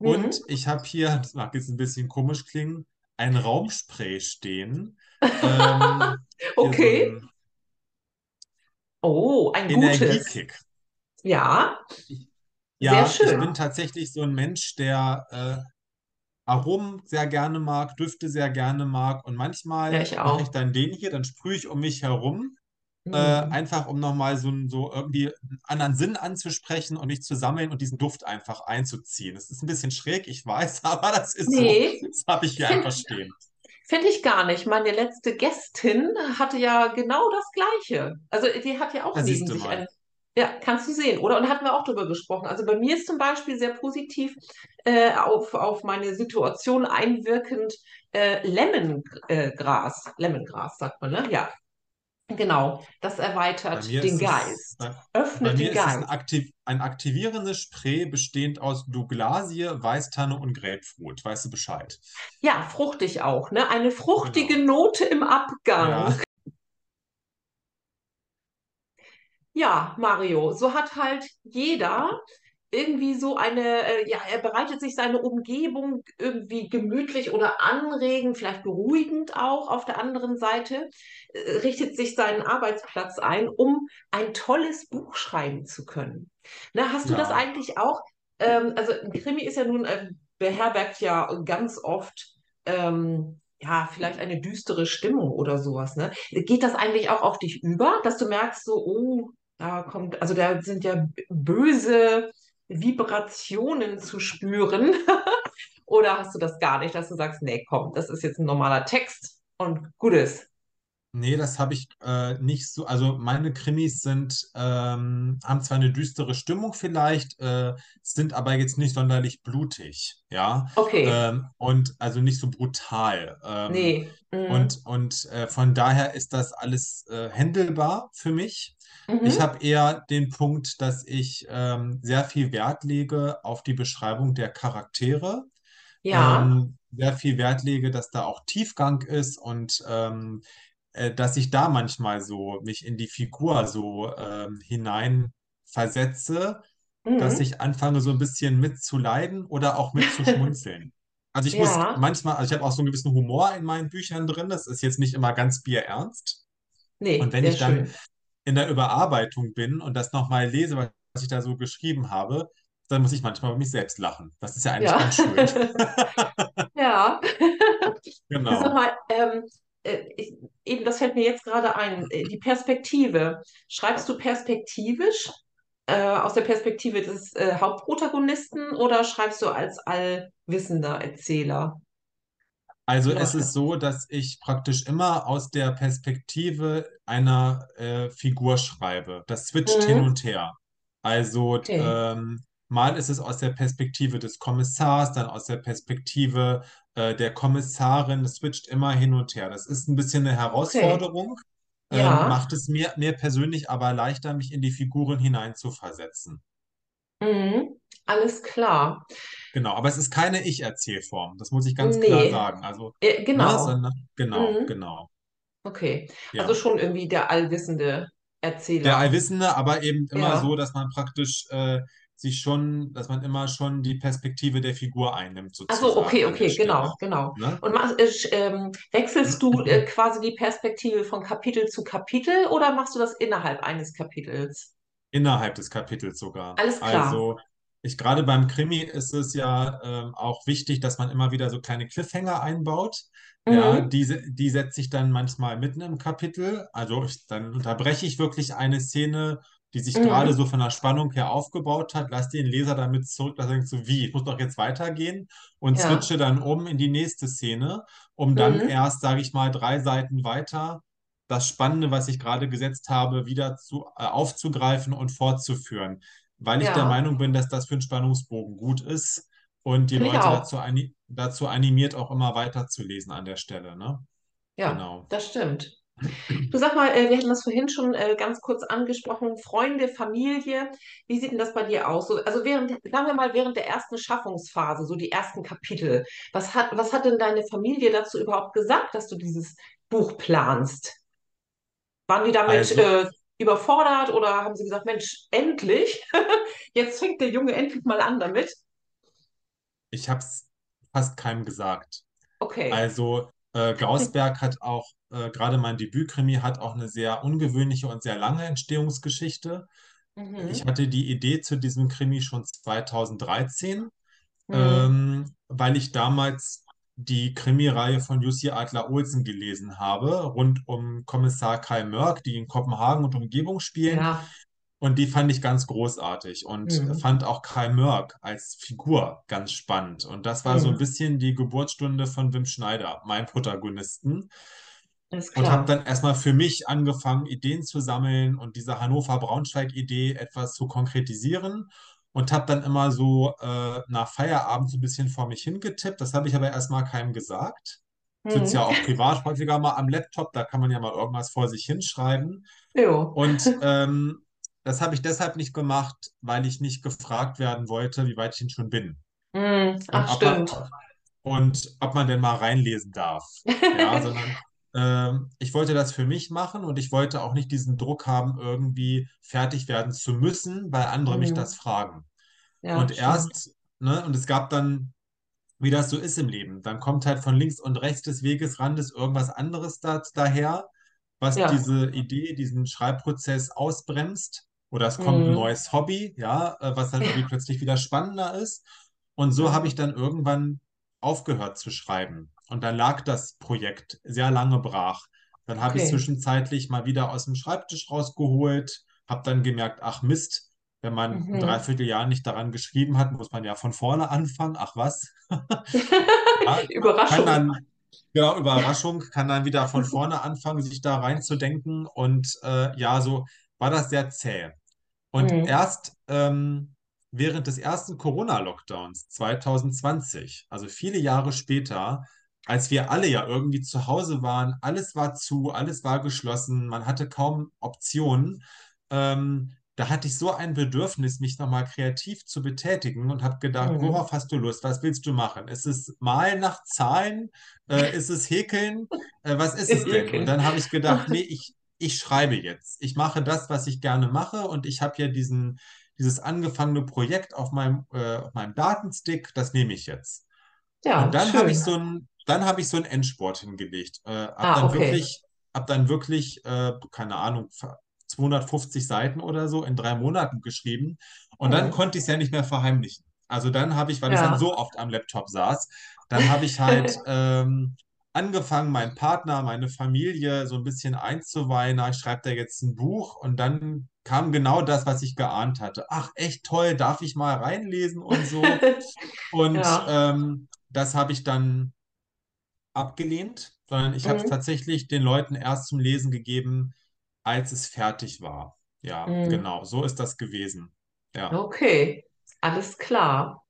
Mhm. und ich habe hier, das mag jetzt ein bisschen komisch klingen, ein Raumspray stehen. Ähm, hier so Okay. ein Oh, ein gutes. Energiekick. Ja, ja, ich bin tatsächlich so ein Mensch, der äh, Aromen sehr gerne mag, Düfte sehr gerne mag und Ja, manchmal ich mache ich dann den hier, dann sprühe ich um mich herum äh, Mhm. einfach um nochmal so, so irgendwie einen anderen Sinn anzusprechen und mich zu sammeln und diesen Duft einfach einzuziehen. Das ist ein bisschen schräg, ich weiß, aber das ist so. Nee, Das habe ich hier einfach stehen. Finde ich gar nicht. Meine letzte Gästin hatte ja genau das Gleiche. Also die hat ja auch Da neben sich ein, ja, kannst du sehen, oder? Und hatten wir auch drüber gesprochen. Also bei mir ist zum Beispiel sehr positiv äh, auf, auf meine Situation einwirkend äh, Lemongras. Lemongras sagt man, ne? Ja, genau. Das Bei erweitert den ist es, Geist. bei, bei Öffnet mir den ist es ein, Geist. aktiv, ein aktivierendes Spray bestehend aus Douglasie, Weißtanne und Grapefruit. Weißt du Bescheid? Ja, fruchtig auch, ne? Eine fruchtige Genau. Note im Abgang. Ja, Ja, Mario, so hat halt jeder irgendwie so eine, äh, ja, er bereitet sich seine Umgebung irgendwie gemütlich oder anregend, vielleicht beruhigend auch auf der anderen Seite, äh, richtet sich seinen Arbeitsplatz ein, um ein tolles Buch schreiben zu können. Na, hast du das ja. eigentlich auch? Ähm, also ein Krimi ist ja nun, äh, beherbergt ja ganz oft, ähm, ja, vielleicht eine düstere Stimmung oder sowas, ne? Geht das eigentlich auch auf dich über, dass du merkst, so, oh, da kommt, also da sind ja böse Vibrationen zu spüren. Oder hast du das gar nicht, dass du sagst, nee, komm, das ist jetzt ein normaler Text und gut ist. Nee, das habe ich äh, nicht so. Also meine Krimis sind, ähm, haben zwar eine düstere Stimmung vielleicht, äh, sind aber jetzt nicht sonderlich blutig, ja. Okay, Ähm, und also nicht so brutal. Ähm, nee. Mhm. und und äh, von daher ist das alles äh, händelbar für mich. Ich Mhm. habe eher den Punkt, dass ich ähm, sehr viel Wert lege auf die Beschreibung der Charaktere. Ja, Ähm, sehr viel Wert lege, dass da auch Tiefgang ist und ähm, äh, dass ich da manchmal so mich in die Figur so ähm, hinein versetze. dass Mhm. ich anfange, so ein bisschen mitzuleiden oder auch mitzuschmunzeln. Also ich muss Ja, manchmal, also ich habe auch so einen gewissen Humor in meinen Büchern drin. Das ist jetzt nicht immer ganz bierernst. Und nee, wenn sehr ich dann schön. in der Überarbeitung bin und das nochmal lese, was ich da so geschrieben habe, dann muss ich manchmal über mich selbst lachen. Das ist ja eigentlich Ja. ganz schön. Ja. Genau. mal, ähm, äh, ich, eben, das fällt mir jetzt gerade ein, äh, die Perspektive. Schreibst du perspektivisch, äh, aus der Perspektive des äh, Hauptprotagonisten oder schreibst du als allwissender Erzähler? Also Wie es ist so, dass ich praktisch immer aus der Perspektive einer äh, Figur schreibe. Das switcht hin Mhm. und her. Also Okay, ähm, mal ist es aus der Perspektive des Kommissars, dann aus der Perspektive äh, der Kommissarin. Das switcht immer hin und her. Das ist ein bisschen eine okay. Herausforderung, ähm, Ja, macht es mir, mir persönlich aber leichter, mich in die Figuren hineinzuversetzen. mhm. Alles klar. Genau, aber es ist keine Ich-Erzählform. Das muss ich ganz klar Nee, sagen. Also, äh, ne, genau. sondern genau, Mhm. genau. Okay, also Ja. schon irgendwie der allwissende Der Erzähler. Allwissende, aber eben immer so, Ja. dass man praktisch äh, sich schon, dass man immer schon die Perspektive der Figur einnimmt, Ach so, sozusagen okay, okay, genau, genau. Ne? Und machst, äh, ähm, wechselst du äh, quasi die Perspektive von Kapitel zu Kapitel oder machst du das innerhalb eines Kapitels? Innerhalb des Kapitels sogar. Alles klar. Also ich gerade beim Krimi ist es ja ähm, auch wichtig, dass man immer wieder so kleine Cliffhanger einbaut. Ja, Mhm. diese, die setze ich dann manchmal mitten im Kapitel. Also ich, dann unterbreche ich wirklich eine Szene, die sich gerade Mhm. so von der Spannung her aufgebaut hat, lasse den Leser damit zurück, dass er denkt so, wie, ich muss doch jetzt weitergehen und Ja. switche dann um in die nächste Szene, um dann Mhm. erst, sage ich mal, drei Seiten weiter das Spannende, was ich gerade gesetzt habe, wieder zu, äh, aufzugreifen und fortzuführen, weil ich der Ja. Meinung bin, dass das für einen Spannungsbogen gut ist und die Leute dazu, ani dazu animiert, auch immer weiterzulesen an der Stelle, ne? Ja, Genau. das stimmt. Du sag mal, äh, wir hatten das vorhin schon äh, ganz kurz angesprochen, Freunde, Familie. Wie sieht denn das bei dir aus? So, also während, sagen wir mal, während der ersten Schaffungsphase, so die ersten Kapitel, was hat, was hat denn deine Familie dazu überhaupt gesagt, dass du dieses Buch planst? Waren die damit Also, äh, überfordert oder haben sie gesagt, Mensch, endlich, jetzt fängt der Junge endlich mal an damit? ich habe es fast keinem gesagt. Okay. Also, äh, Gausberg hat auch, äh, gerade mein Debütkrimi hat auch eine sehr ungewöhnliche und sehr lange Entstehungsgeschichte. Ich Mhm. hatte die Idee zu diesem Krimi schon 2013 Mhm. ähm, weil ich damals die Krimireihe von Jussi Adler-Olsen gelesen habe, rund um Kommissar Kai Mörk, die in Kopenhagen und Umgebung spielen. Ja. Und die fand ich ganz großartig und Mhm. fand auch Kai Mörk als Figur ganz spannend. Und das war so ein Mhm. bisschen die Geburtsstunde von Wim Schneider, meinem Protagonisten. Und habe dann erstmal für mich angefangen, Ideen zu sammeln und diese Hannover-Braunschweig-Idee etwas zu konkretisieren. Und habe dann immer so äh, nach Feierabend so ein bisschen vor mich hingetippt. Das habe ich aber erstmal keinem gesagt. Mhm. ja auch privat häufiger mal am Laptop, da kann man ja mal irgendwas vor sich hinschreiben. Jo. Und ähm, das habe ich deshalb nicht gemacht, weil ich nicht gefragt werden wollte, wie weit ich denn schon bin. Mhm. Und Ach, ob man, stimmt. und ob man denn mal reinlesen darf. Ja, sondern ähm, ich wollte das für mich machen und ich wollte auch nicht diesen Druck haben, irgendwie fertig werden zu müssen, weil andere mich das Mhm. fragen. Ja, Und stimmt. erst, ne, und es gab dann, wie das so ist im Leben, dann kommt halt von links und rechts des Wegesrandes irgendwas anderes da, daher, was Ja. diese Idee, diesen Schreibprozess ausbremst. Oder es kommt ein Mhm. neues Hobby, ja, äh, was dann irgendwie plötzlich wieder spannender ist. Und so habe ich dann irgendwann aufgehört zu schreiben. Und dann lag das Projekt sehr lange brach. Dann habe ich Okay. zwischenzeitlich mal wieder aus dem Schreibtisch rausgeholt, habe dann gemerkt, ach Mist, wenn man ein Mhm. Dreivierteljahr nicht daran geschrieben hat, muss man ja von vorne anfangen. Ach was? Ja, Überraschung. dann, genau, Überraschung, kann dann wieder von vorne anfangen, sich da reinzudenken. Und äh, ja, so war das sehr zäh. Und Mhm. erst ähm, während des ersten Corona-Lockdowns 2020, also viele Jahre später, als wir alle ja irgendwie zu Hause waren, alles war zu, alles war geschlossen, man hatte kaum Optionen, ähm, da hatte ich so ein Bedürfnis, mich nochmal kreativ zu betätigen und habe gedacht, Mhm. worauf hast du Lust? Was willst du machen? Ist es Malen nach Zahlen? Äh, ist es Häkeln? Äh, was ist es denn? Und dann habe ich gedacht, nee, ich, ich schreibe jetzt. Ich mache das, was ich gerne mache und ich habe ja diesen, dieses angefangene Projekt auf meinem, äh, auf meinem Datenstick, das nehme ich jetzt. Und Ja, dann habe ich so ein, dann habe ich so einen Endspurt hingelegt. Äh, hab Ah, dann okay. wirklich, hab dann wirklich, äh, keine Ahnung, 250 Seiten oder so in drei Monaten geschrieben. Und dann Hm. konnte ich es ja nicht mehr verheimlichen. Also dann habe ich, weil ich dann Ja. so oft am Laptop saß, dann habe ich halt ähm, angefangen, meinen Partner, meine Familie so ein bisschen einzuweihen. Ich schreibe da jetzt ein Buch und dann kam genau das, was ich geahnt hatte. Ach, echt toll, darf ich mal reinlesen und so. Und Ja. ähm, das habe ich dann abgelehnt, sondern ich habe es Mhm. tatsächlich den Leuten erst zum Lesen gegeben, als es fertig war. Ja, Mhm. genau, so ist das gewesen. Ja. Okay, alles klar.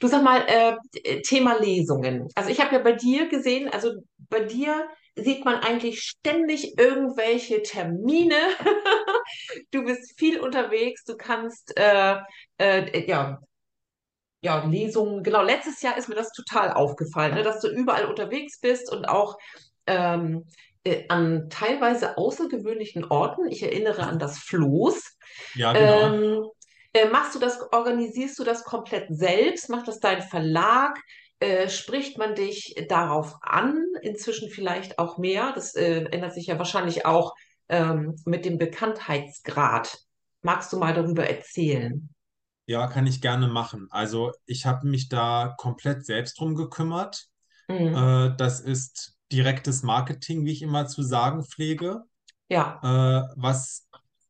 Du sag mal, äh, Thema Lesungen. Also ich habe ja bei dir gesehen, also bei dir sieht man eigentlich ständig irgendwelche Termine. Du bist viel unterwegs, du kannst äh, äh, ja, ja, Lesungen, genau, letztes Jahr ist mir das total aufgefallen, ne, dass du überall unterwegs bist und auch ähm, äh, an teilweise außergewöhnlichen Orten. Ich erinnere an das Floß. Ja, genau. Ähm, äh, machst du das, organisierst du das komplett selbst? Macht das dein Verlag? Äh, spricht man dich darauf an? Inzwischen vielleicht auch mehr. Das äh, ändert sich ja wahrscheinlich auch ähm, mit dem Bekanntheitsgrad. Magst du mal darüber erzählen? Ja, kann ich gerne machen. Also ich habe mich da komplett selbst drum gekümmert. Mhm. Äh, das ist direktes Marketing, wie ich immer zu sagen pflege. Ja, äh, was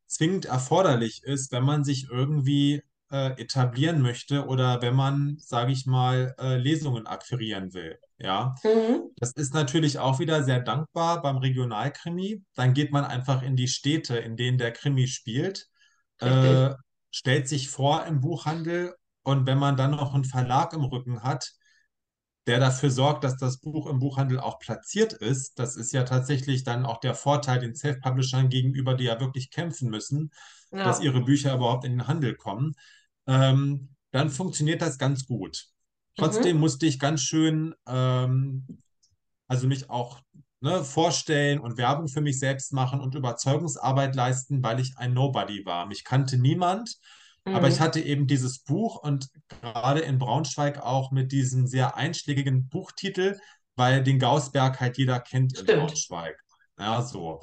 zwingend erforderlich ist, wenn man sich irgendwie äh, etablieren möchte oder wenn man, sage ich mal, äh, Lesungen akquirieren will. Ja, mhm. das ist natürlich auch wieder sehr dankbar beim Regionalkrimi. Dann geht man einfach in die Städte, in denen der Krimi spielt, äh, stellt sich vor im Buchhandel und wenn man dann noch einen Verlag im Rücken hat, der dafür sorgt, dass das Buch im Buchhandel auch platziert ist. Das ist ja tatsächlich dann auch der Vorteil den Self-Publishern gegenüber, die ja wirklich kämpfen müssen, dass Ja. ihre Bücher überhaupt in den Handel kommen. Ähm, dann funktioniert das ganz gut. Trotzdem Mhm. musste ich ganz schön, ähm, also mich auch ne, vorstellen und Werbung für mich selbst machen und Überzeugungsarbeit leisten, weil ich ein Nobody war. Mich kannte niemand, aber ich Mhm. hatte eben dieses Buch und gerade in Braunschweig auch mit diesem sehr einschlägigen Buchtitel, weil den Gausberg halt jeder kennt in Stimmt. Braunschweig. Ja, so.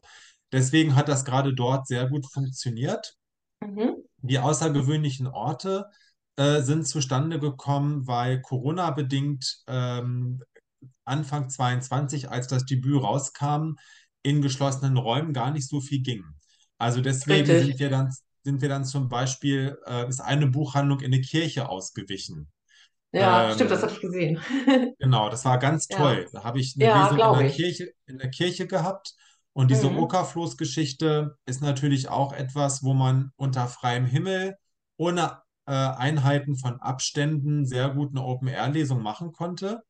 Deswegen hat das gerade dort sehr gut funktioniert. Mhm. Die außergewöhnlichen Orte äh, sind zustande gekommen, weil Corona-bedingt ähm, Anfang 22, als das Debüt rauskam, in geschlossenen Räumen gar nicht so viel ging. Also deswegen Richtig. sind wir dann, sind wir dann zum Beispiel, äh, ist eine Buchhandlung in eine Kirche ausgewichen. Ja, stimmt, das Ähm, ich gesehen. Genau, das war ganz Ja. toll. Da habe ich eine Ja, Lesung in der ich. Kirche, in der Kirche gehabt. Und diese Mhm. Okerfloßgeschichte ist natürlich auch etwas, wo man unter freiem Himmel ohne äh, Einhalten von Abständen sehr gut eine Open-Air-Lesung machen konnte.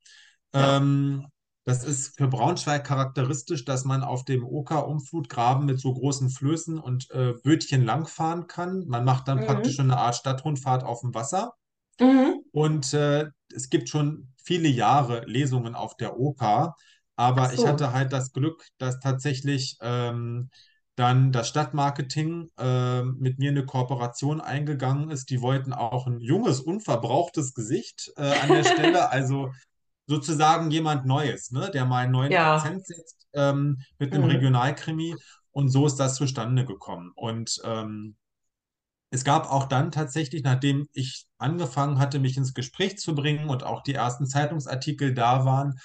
Ja. Ähm, das ist für Braunschweig charakteristisch, dass man auf dem Oker-Umflutgraben mit so großen Flößen und äh, Bötchen langfahren kann. Man macht dann praktisch Mhm. schon eine Art Stadtrundfahrt auf dem Wasser. Mhm. Und äh, es gibt schon viele Jahre Lesungen auf der Ach aber ich so. hatte halt das Glück, dass tatsächlich ähm, dann das Stadtmarketing äh, mit mir eine Kooperation eingegangen ist. Die wollten auch ein junges, unverbrauchtes Gesicht äh, an der Stelle, also sozusagen jemand Neues, ne, der mal einen neuen Ja. Akzent setzt ähm, mit einem Mhm. Regionalkrimi. Und so ist das zustande gekommen. Und ähm, es gab auch dann tatsächlich, nachdem ich angefangen hatte, mich ins Gespräch zu bringen und auch die ersten Zeitungsartikel da waren,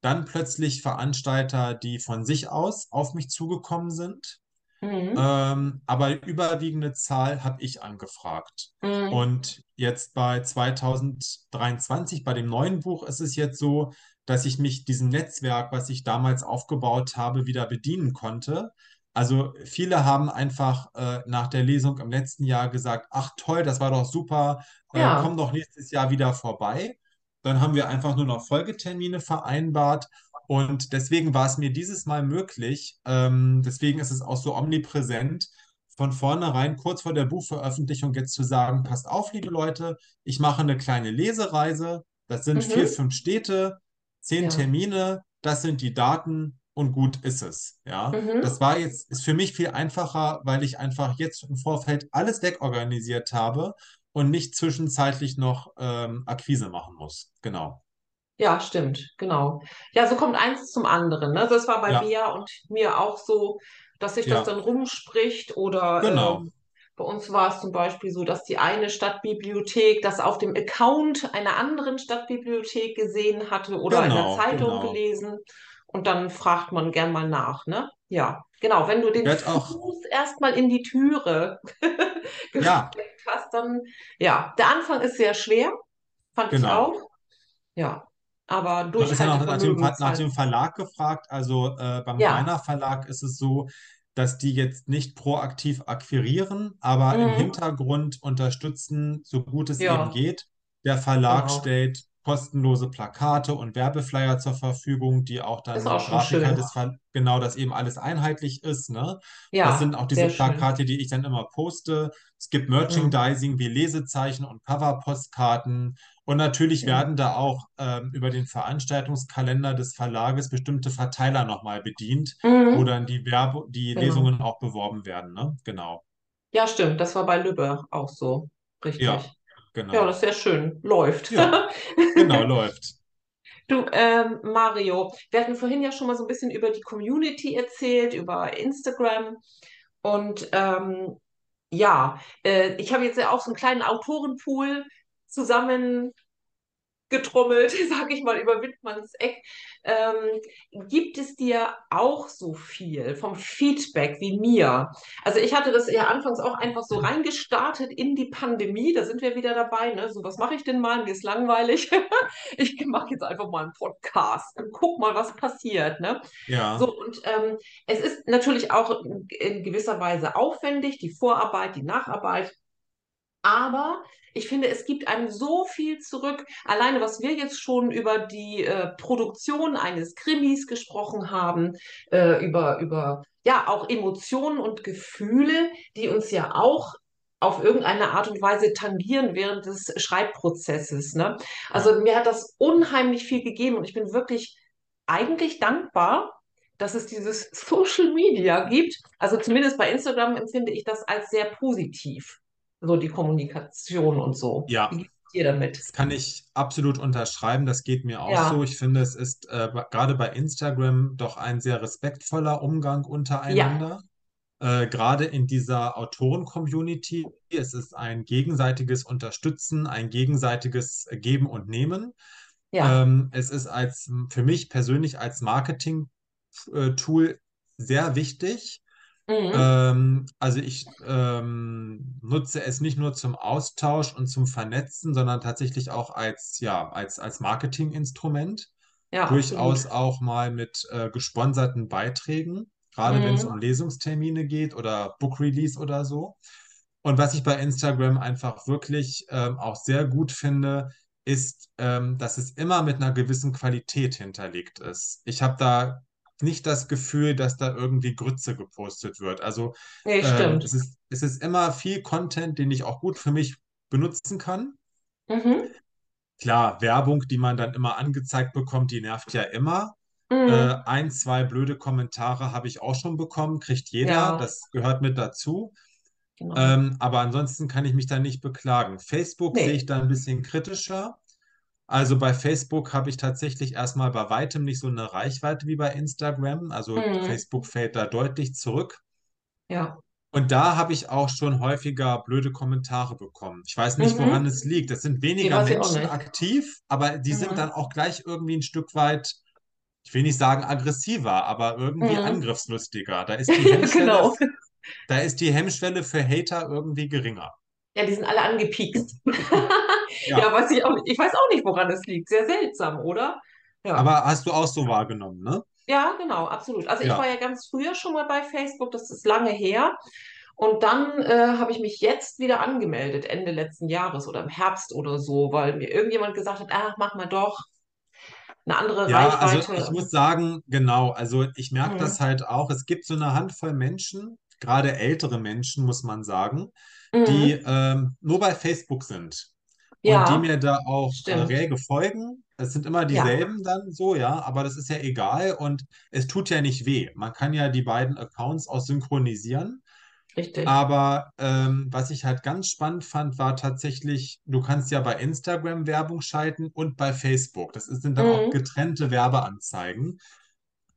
dann plötzlich Veranstalter, die von sich aus auf mich zugekommen sind. Mhm. Ähm, aber überwiegende Zahl habe ich angefragt. Mhm. Und jetzt bei 2023, bei dem neuen Buch, ist es jetzt so, dass ich mich diesem Netzwerk, was ich damals aufgebaut habe, wieder bedienen konnte. Also viele haben einfach äh, nach der Lesung im letzten Jahr gesagt, ach toll, das war doch super, äh, komm Ja. doch nächstes Jahr wieder vorbei. Dann haben wir einfach nur noch Folgetermine vereinbart und deswegen war es mir dieses Mal möglich, ähm, deswegen ist es auch so omnipräsent, von vornherein kurz vor der Buchveröffentlichung jetzt zu sagen, passt auf, liebe Leute, ich mache eine kleine Lesereise, das sind vier, Mhm. fünf Städte, zehn Ja. Termine, das sind die Daten und gut ist es. Ja, Mhm. das war jetzt, ist für mich viel einfacher, weil ich einfach jetzt im Vorfeld alles wegorganisiert habe und nicht zwischenzeitlich noch ähm, Akquise machen muss. Genau. Ja, stimmt, genau. Ja, so kommt eins zum anderen, ne? Das war bei Ja, Bea und mir auch so, dass sich das ja, dann rumspricht oder genau, ähm, bei uns war es zum Beispiel so, dass die eine Stadtbibliothek das auf dem Account einer anderen Stadtbibliothek gesehen hatte oder in der genau, Zeitung genau. gelesen und dann fragt man gern mal nach, ne? Ja, genau. Wenn du den auch, Fuß erstmal in die Türe ja, gesteckt hast, dann, ja, der Anfang ist sehr schwer, fand ich genau. auch. Ja, aber Du hattest ja noch nach dem, nach halt. dem Verlag gefragt. Also äh, beim Ja. Rainer Verlag ist es so, dass die jetzt nicht proaktiv akquirieren, aber im Mhm. Hintergrund unterstützen, so gut es eben Ja, geht. Der Verlag genau. stellt kostenlose Plakate und Werbeflyer zur Verfügung, die auch auch dann schon Grafiker des Ver genau, dass eben alles einheitlich ist, ne? Das sind Ja, auch diese sehr schön. Plakate, die ich dann immer poste. Es gibt Mhm. Merchandising wie Lesezeichen und Coverpostkarten. Und natürlich Ja. werden da auch ähm, über den Veranstaltungskalender des Verlages bestimmte Verteiler nochmal bedient, wo Mhm. dann die Werbe, die Genau. Lesungen auch beworben werden, ne? Genau. Ja, stimmt. Das war bei Lübbe auch so. Ja, Richtig. Ja, das genau. ist sehr schön. Läuft. Ja, genau, läuft. Du, ähm, Mario, wir hatten vorhin ja schon mal so ein bisschen über die Community erzählt, über Instagram. Und ähm, ja, äh, ich habe jetzt ja auch so einen kleinen Autorenpool zusammen getrommelt, sage ich mal, über Wittmanns Eck. Ähm, gibt es dir auch so viel vom Feedback wie mir? Also ich hatte das ja anfangs auch einfach so reingestartet in die Pandemie. Da sind wir wieder dabei. Ne? So, was mache ich denn mal? Mir ist langweilig. Ich mache jetzt einfach mal einen Podcast und guck mal, was passiert. Ne? Ja, So, und ähm, es ist natürlich auch in gewisser Weise aufwendig, die Vorarbeit, die Nacharbeit. Aber ich finde, es gibt einem so viel zurück. Alleine, was wir jetzt schon über die äh, Produktion eines Krimis gesprochen haben, äh, über, über ja auch Emotionen und Gefühle, die uns ja auch auf irgendeine Art und Weise tangieren während des Schreibprozesses. Ne? Also mir hat das unheimlich viel gegeben und ich bin wirklich eigentlich dankbar, dass es dieses Social Media gibt. Also zumindest bei Instagram empfinde ich das als sehr positiv so die Kommunikation und so. Wie Ja, geht es dir damit? das kann ich absolut unterschreiben. Das geht mir auch so. Ja, Ich finde, es ist äh, gerade bei Instagram doch ein sehr respektvoller Umgang ja, untereinander. äh, gerade in dieser Autoren-Community. Es ist ein gegenseitiges Unterstützen, ein gegenseitiges Geben und Nehmen. ja. Ähm, es ist als, für mich persönlich als Marketing-Tool sehr wichtig. Mhm. Ähm, also ich ähm, nutze es nicht nur zum Austausch und zum Vernetzen, sondern tatsächlich auch als, ja, als, als Marketinginstrument Ja, absolut. durchaus auch mal mit äh, gesponserten Beiträgen, gerade wenn es Mhm. um Lesungstermine geht oder Book Release oder so. Und was ich bei Instagram einfach wirklich ähm, auch sehr gut finde, ist, ähm, dass es immer mit einer gewissen Qualität hinterlegt ist. Ich habe da nicht das Gefühl, dass da irgendwie Grütze gepostet wird. Also Nee, ähm, es ist, es ist immer viel Content, den ich auch gut für mich benutzen kann. Mhm. Klar, Werbung, die man dann immer angezeigt bekommt, die nervt ja immer. Äh, Mhm. ein, zwei blöde Kommentare habe ich auch schon bekommen, kriegt jeder, Ja, das gehört mit dazu. genau. Ähm, aber ansonsten kann ich mich da nicht beklagen. Facebook sehe ich Nee. da ein bisschen kritischer. Also bei Facebook habe ich tatsächlich erstmal bei weitem nicht so eine Reichweite wie bei Instagram. Also Mhm. Facebook fällt da deutlich zurück. Ja. Und da habe ich auch schon häufiger blöde Kommentare bekommen. Ich weiß nicht, woran Mhm. es liegt. Es sind weniger Menschen aktiv, aber die sind dann Mhm. auch gleich irgendwie ein Stück weit, ich will nicht sagen aggressiver, aber irgendwie Mhm. angriffslustiger. Da ist die Hemmschwelle, Genau. da ist die Hemmschwelle für Hater irgendwie geringer. Ja, die sind alle angepiekst. Ja, Ja, weiß ich auch. Ich weiß auch nicht, woran es liegt. Sehr seltsam, oder? Ja. aber hast du auch so wahrgenommen, ne? Ja, genau, absolut. Also ich war Ja. ja ganz früher schon mal bei Facebook, das ist lange her. Und dann äh, habe ich mich jetzt wieder angemeldet, Ende letzten Jahres oder im Herbst oder so, weil mir irgendjemand gesagt hat, ach, mach mal doch eine andere Ja, also ich Reichweite. muss sagen, genau, also ich merke Mhm. das halt auch. Es gibt so eine Handvoll Menschen, gerade ältere Menschen, muss man sagen, die Mhm. ähm, nur bei Facebook sind. und die Ja, mir da auch äh, stimmt. rege folgen. Es sind immer Ja, dieselben dann so, ja, aber das ist ja egal und es tut ja nicht weh. Man kann ja die beiden Accounts auch synchronisieren. richtig. Aber ähm, was ich halt ganz spannend fand, war tatsächlich, du kannst ja bei Instagram Werbung schalten und bei Facebook. Das sind dann auch Mhm. getrennte Werbeanzeigen.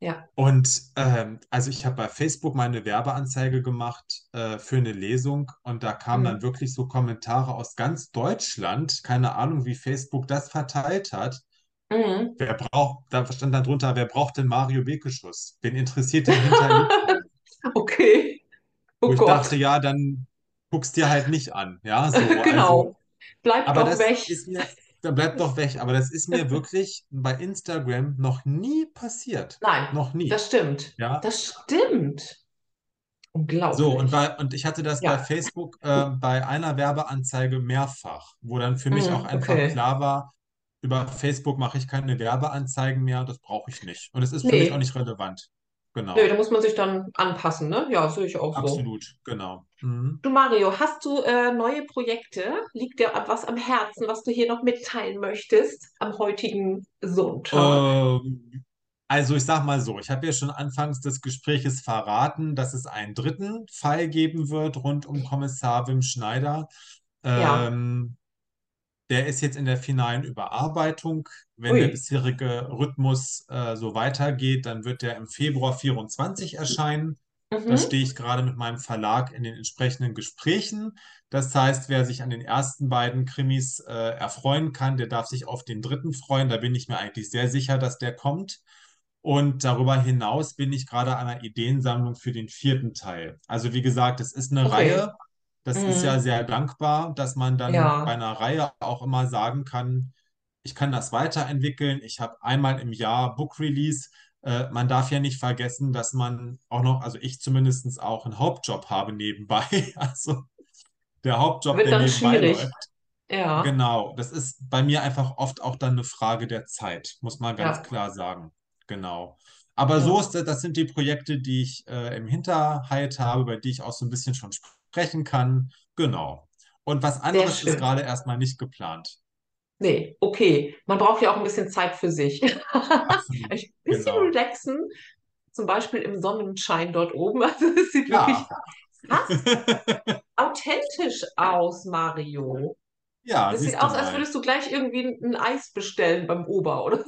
Ja. Und ähm, also ich habe bei Facebook meine Werbeanzeige gemacht äh, für eine Lesung und da kamen dann Mhm. wirklich so Kommentare aus ganz Deutschland. Keine Ahnung, wie Facebook das verteilt hat. Mhm. Wer braucht, da stand dann drunter, wer braucht denn Mario Bekeschuss? Wen interessiert denn Hinter? Okay. Wo Oh ich dachte, Gott. ja, dann guck's dir halt nicht an. Ja, so, also, Genau. Bleib aber doch das weg. ist mir, da bleibt doch weg. Aber das ist mir wirklich bei Instagram noch nie passiert. Nein, Noch nie. das stimmt. Ja. Das stimmt. So, und, Unglaublich. bei, und ich hatte das bei Ja. Facebook äh, bei einer Werbeanzeige mehrfach, wo dann für mich auch Mhm. einfach Okay. klar war, über Facebook mache ich keine Werbeanzeigen mehr, das brauche ich nicht. Und es ist für mich auch Nee. nicht relevant. Nö, da Genau. muss man sich dann anpassen, ne? Ja, sehe ich auch so. Absolut, genau. Mhm. Du Mario, hast du äh, neue Projekte? Liegt dir was am Herzen, was du hier noch mitteilen möchtest am heutigen Sonntag? Ähm, also ich sag mal so, ich habe ja schon anfangs des Gespräches verraten, dass es einen dritten Fall geben wird rund um Kommissar Wim Schneider. Ja. Der ist jetzt in der finalen Überarbeitung. Wenn der Ui. bisherige Rhythmus äh, so weitergeht, dann wird der im Februar 24 erscheinen. Da Mhm. stehe ich gerade mit meinem Verlag in den entsprechenden Gesprächen. Das heißt, wer sich an den ersten beiden Krimis äh, erfreuen kann, der darf sich auf den dritten freuen. Da bin ich mir eigentlich sehr sicher, dass der kommt. Und darüber hinaus bin ich gerade an einer Ideensammlung für den vierten Teil. Also wie gesagt, es ist eine Okay. Reihe. Das ist ja Mhm. sehr dankbar, dass man dann bei Ja. einer Reihe auch immer sagen kann, ich kann das weiterentwickeln. Ich habe einmal im Jahr Book Release. Äh, man darf ja nicht vergessen, dass man auch noch, also ich zumindest auch einen Hauptjob habe nebenbei. Also der Hauptjob, Wird der dann nebenbei schwierig. läuft. Ja. Genau, das ist bei mir einfach oft auch dann eine Frage der Zeit, muss man ganz Ja. klar sagen. Genau. Aber so Ja. ist das, das sind die Projekte, die ich äh, im Hinterhalt habe, über die ich auch so ein bisschen schon sprechen kann. Genau. Und was anderes ist gerade erstmal nicht geplant. Nee, okay. Man braucht ja auch ein bisschen Zeit für sich. Absolut. Ein bisschen Genau. relaxen, zum Beispiel im Sonnenschein dort oben. Also es sieht wirklich Ja. fast authentisch aus, Mario. Ja, Das sieht aus, als würdest du gleich irgendwie ein Eis bestellen beim Ober, oder?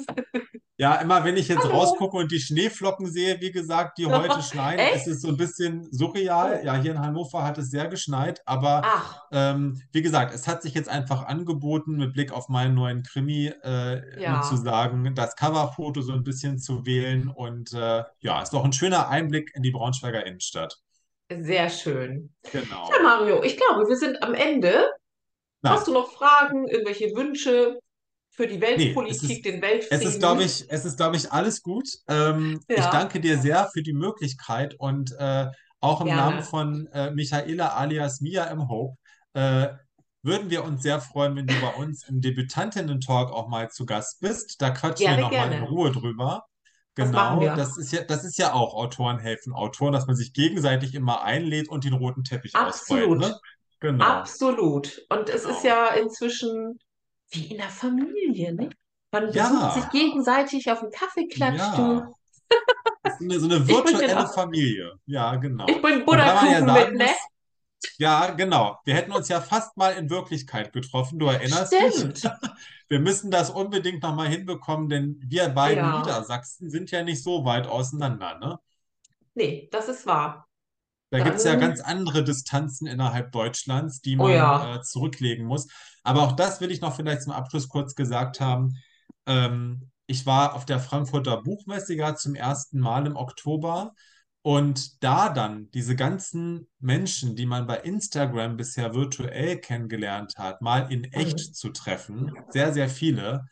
Ja, immer wenn ich jetzt Hallo. rausgucke und die Schneeflocken sehe, wie gesagt, die heute schneien, ist es so ein bisschen surreal. Ja, Oh. hier in Hannover hat es sehr geschneit, aber ähm, wie gesagt, es hat sich jetzt einfach angeboten, mit Blick auf meinen neuen Krimi äh, zu ja, sagen, das Coverfoto so ein bisschen zu wählen und äh, ja, ist doch ein schöner Einblick in die Braunschweiger Innenstadt. sehr schön. Ja, Genau. Mario, ich glaube, wir sind am Ende. Nein. Hast du noch Fragen, irgendwelche Wünsche für die Nee, Weltpolitik, ist, den es ist, glaube Weltfrieden? ich, es ist, glaube ich, alles gut. Ähm, ich Ja, danke dir sehr für die Möglichkeit und äh, auch im Namen gerne. von äh, Michaela alias Mia im Hope äh, würden wir uns sehr freuen, wenn du bei uns im Debütantinnen-Talk auch mal zu Gast bist. Da quatschen wir Gerne, nochmal in. Ruhe drüber. Das Genau, wir. das ist ja, das ist ja auch Autoren helfen Autoren, dass man sich gegenseitig immer einlädt und den roten Teppich Absolut. ne? Genau, Absolut. Und es ist genau. ja inzwischen wie in der Familie, ne? Man besucht sich Ja, gegenseitig auf einen Kaffee, klatscht du. ja. Das ist eine, so eine Ich virtuelle Familie. Ja, ich genau. bring Wobei man ja Butterkuchen mit, sagen ne? ja, genau. Wir hätten uns ja fast mal in Wirklichkeit getroffen. Du erinnerst dich? Stimmt. Wir müssen das unbedingt nochmal hinbekommen, denn wir beiden Ja. Niedersachsen sind ja nicht so weit auseinander, ne? Nee, das ist wahr. Da gibt es ja ganz andere Distanzen innerhalb Deutschlands, die oh man ja. äh, zurücklegen muss. Aber auch das will ich noch vielleicht zum Abschluss kurz gesagt haben. Ähm, ich war auf der Frankfurter Buchmesse ja zum ersten Mal im Oktober und da dann diese ganzen Menschen, die man bei Instagram bisher virtuell kennengelernt hat, mal in echt Mhm. zu treffen, sehr, sehr viele,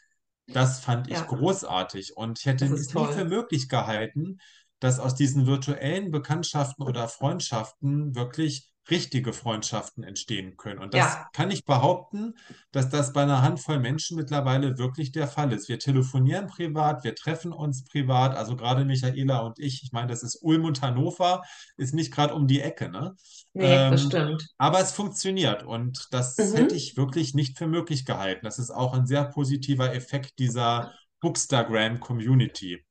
das fand ich Ja, großartig und ich hätte es nie für möglich gehalten, dass aus diesen virtuellen Bekanntschaften oder Freundschaften wirklich richtige Freundschaften entstehen können. Und das Ja, kann ich behaupten, dass das bei einer Handvoll Menschen mittlerweile wirklich der Fall ist. Wir telefonieren privat, wir treffen uns privat, also gerade Michaela und ich, ich meine, das ist Ulm und Hannover, ist nicht gerade um die Ecke, ne? nee, das Ähm, stimmt. aber es funktioniert und das hätte Mhm. ich wirklich nicht für möglich gehalten. Das ist auch ein sehr positiver Effekt dieser Bookstagram-Community.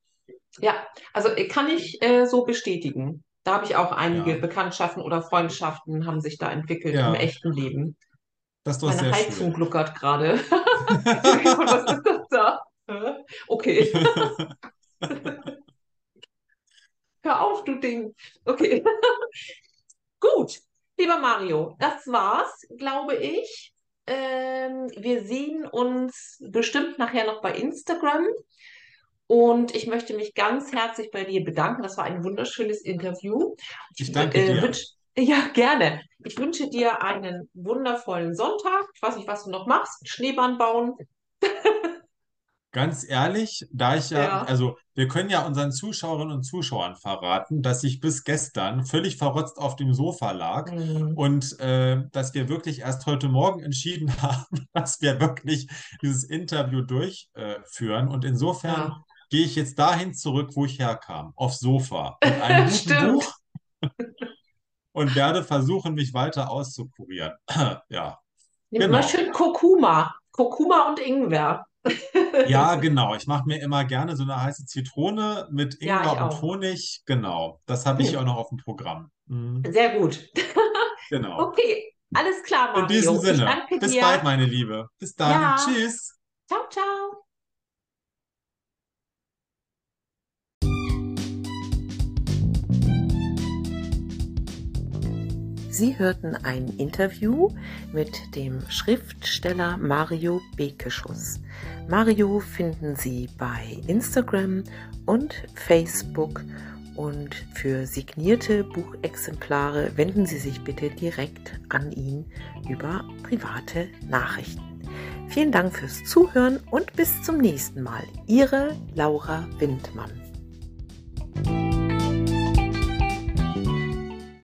Ja, also äh, kann ich äh, so bestätigen. Da habe ich auch einige Ja, Bekanntschaften oder Freundschaften haben sich da entwickelt im ja, echten Leben. das doch Meine Heizung schön. gluckert gerade. Was ist das da? Okay, hör auf, du Ding. Okay, gut. Lieber Mario, das war's, glaube ich. Ähm, wir sehen uns bestimmt nachher noch bei Instagram. Und ich möchte mich ganz herzlich bei dir bedanken. Das war ein wunderschönes Interview. Ich danke äh, dir. wünsch, ja, gerne. Ich wünsche dir einen wundervollen Sonntag. Ich weiß nicht, was du noch machst. Schneebahn bauen. Ganz ehrlich, da ich ja, Ja. also wir können ja unseren Zuschauerinnen und Zuschauern verraten, dass ich bis gestern völlig verrotzt auf dem Sofa lag Hm, und äh, dass wir wirklich erst heute Morgen entschieden haben, dass wir wirklich dieses Interview durchführen. Und insofern ja. Gehe ich jetzt dahin zurück, wo ich herkam, aufs Sofa mit einem guten. Buch und werde versuchen, mich weiter auszukurieren. Ja, Nimm mal genau. schön Kurkuma. Kurkuma und Ingwer. Ja, genau. Ich mache mir immer gerne so eine heiße Zitrone mit Ja, Ingwer und auch. Honig. Genau. Das habe ich hier auch noch auf dem Programm. Mhm. Sehr gut. Genau. Okay, alles klar, In diesem Mario. Sinne, bis dir. bald, meine Liebe. Bis dann. Ja, Tschüss. ciao, ciao. Sie hörten ein Interview mit dem Schriftsteller Mario Bekeschuss. Mario finden Sie bei Instagram und Facebook und für signierte Buchexemplare wenden Sie sich bitte direkt an ihn über private Nachrichten. Vielen Dank fürs Zuhören und bis zum nächsten Mal. Ihre Laura Windmann.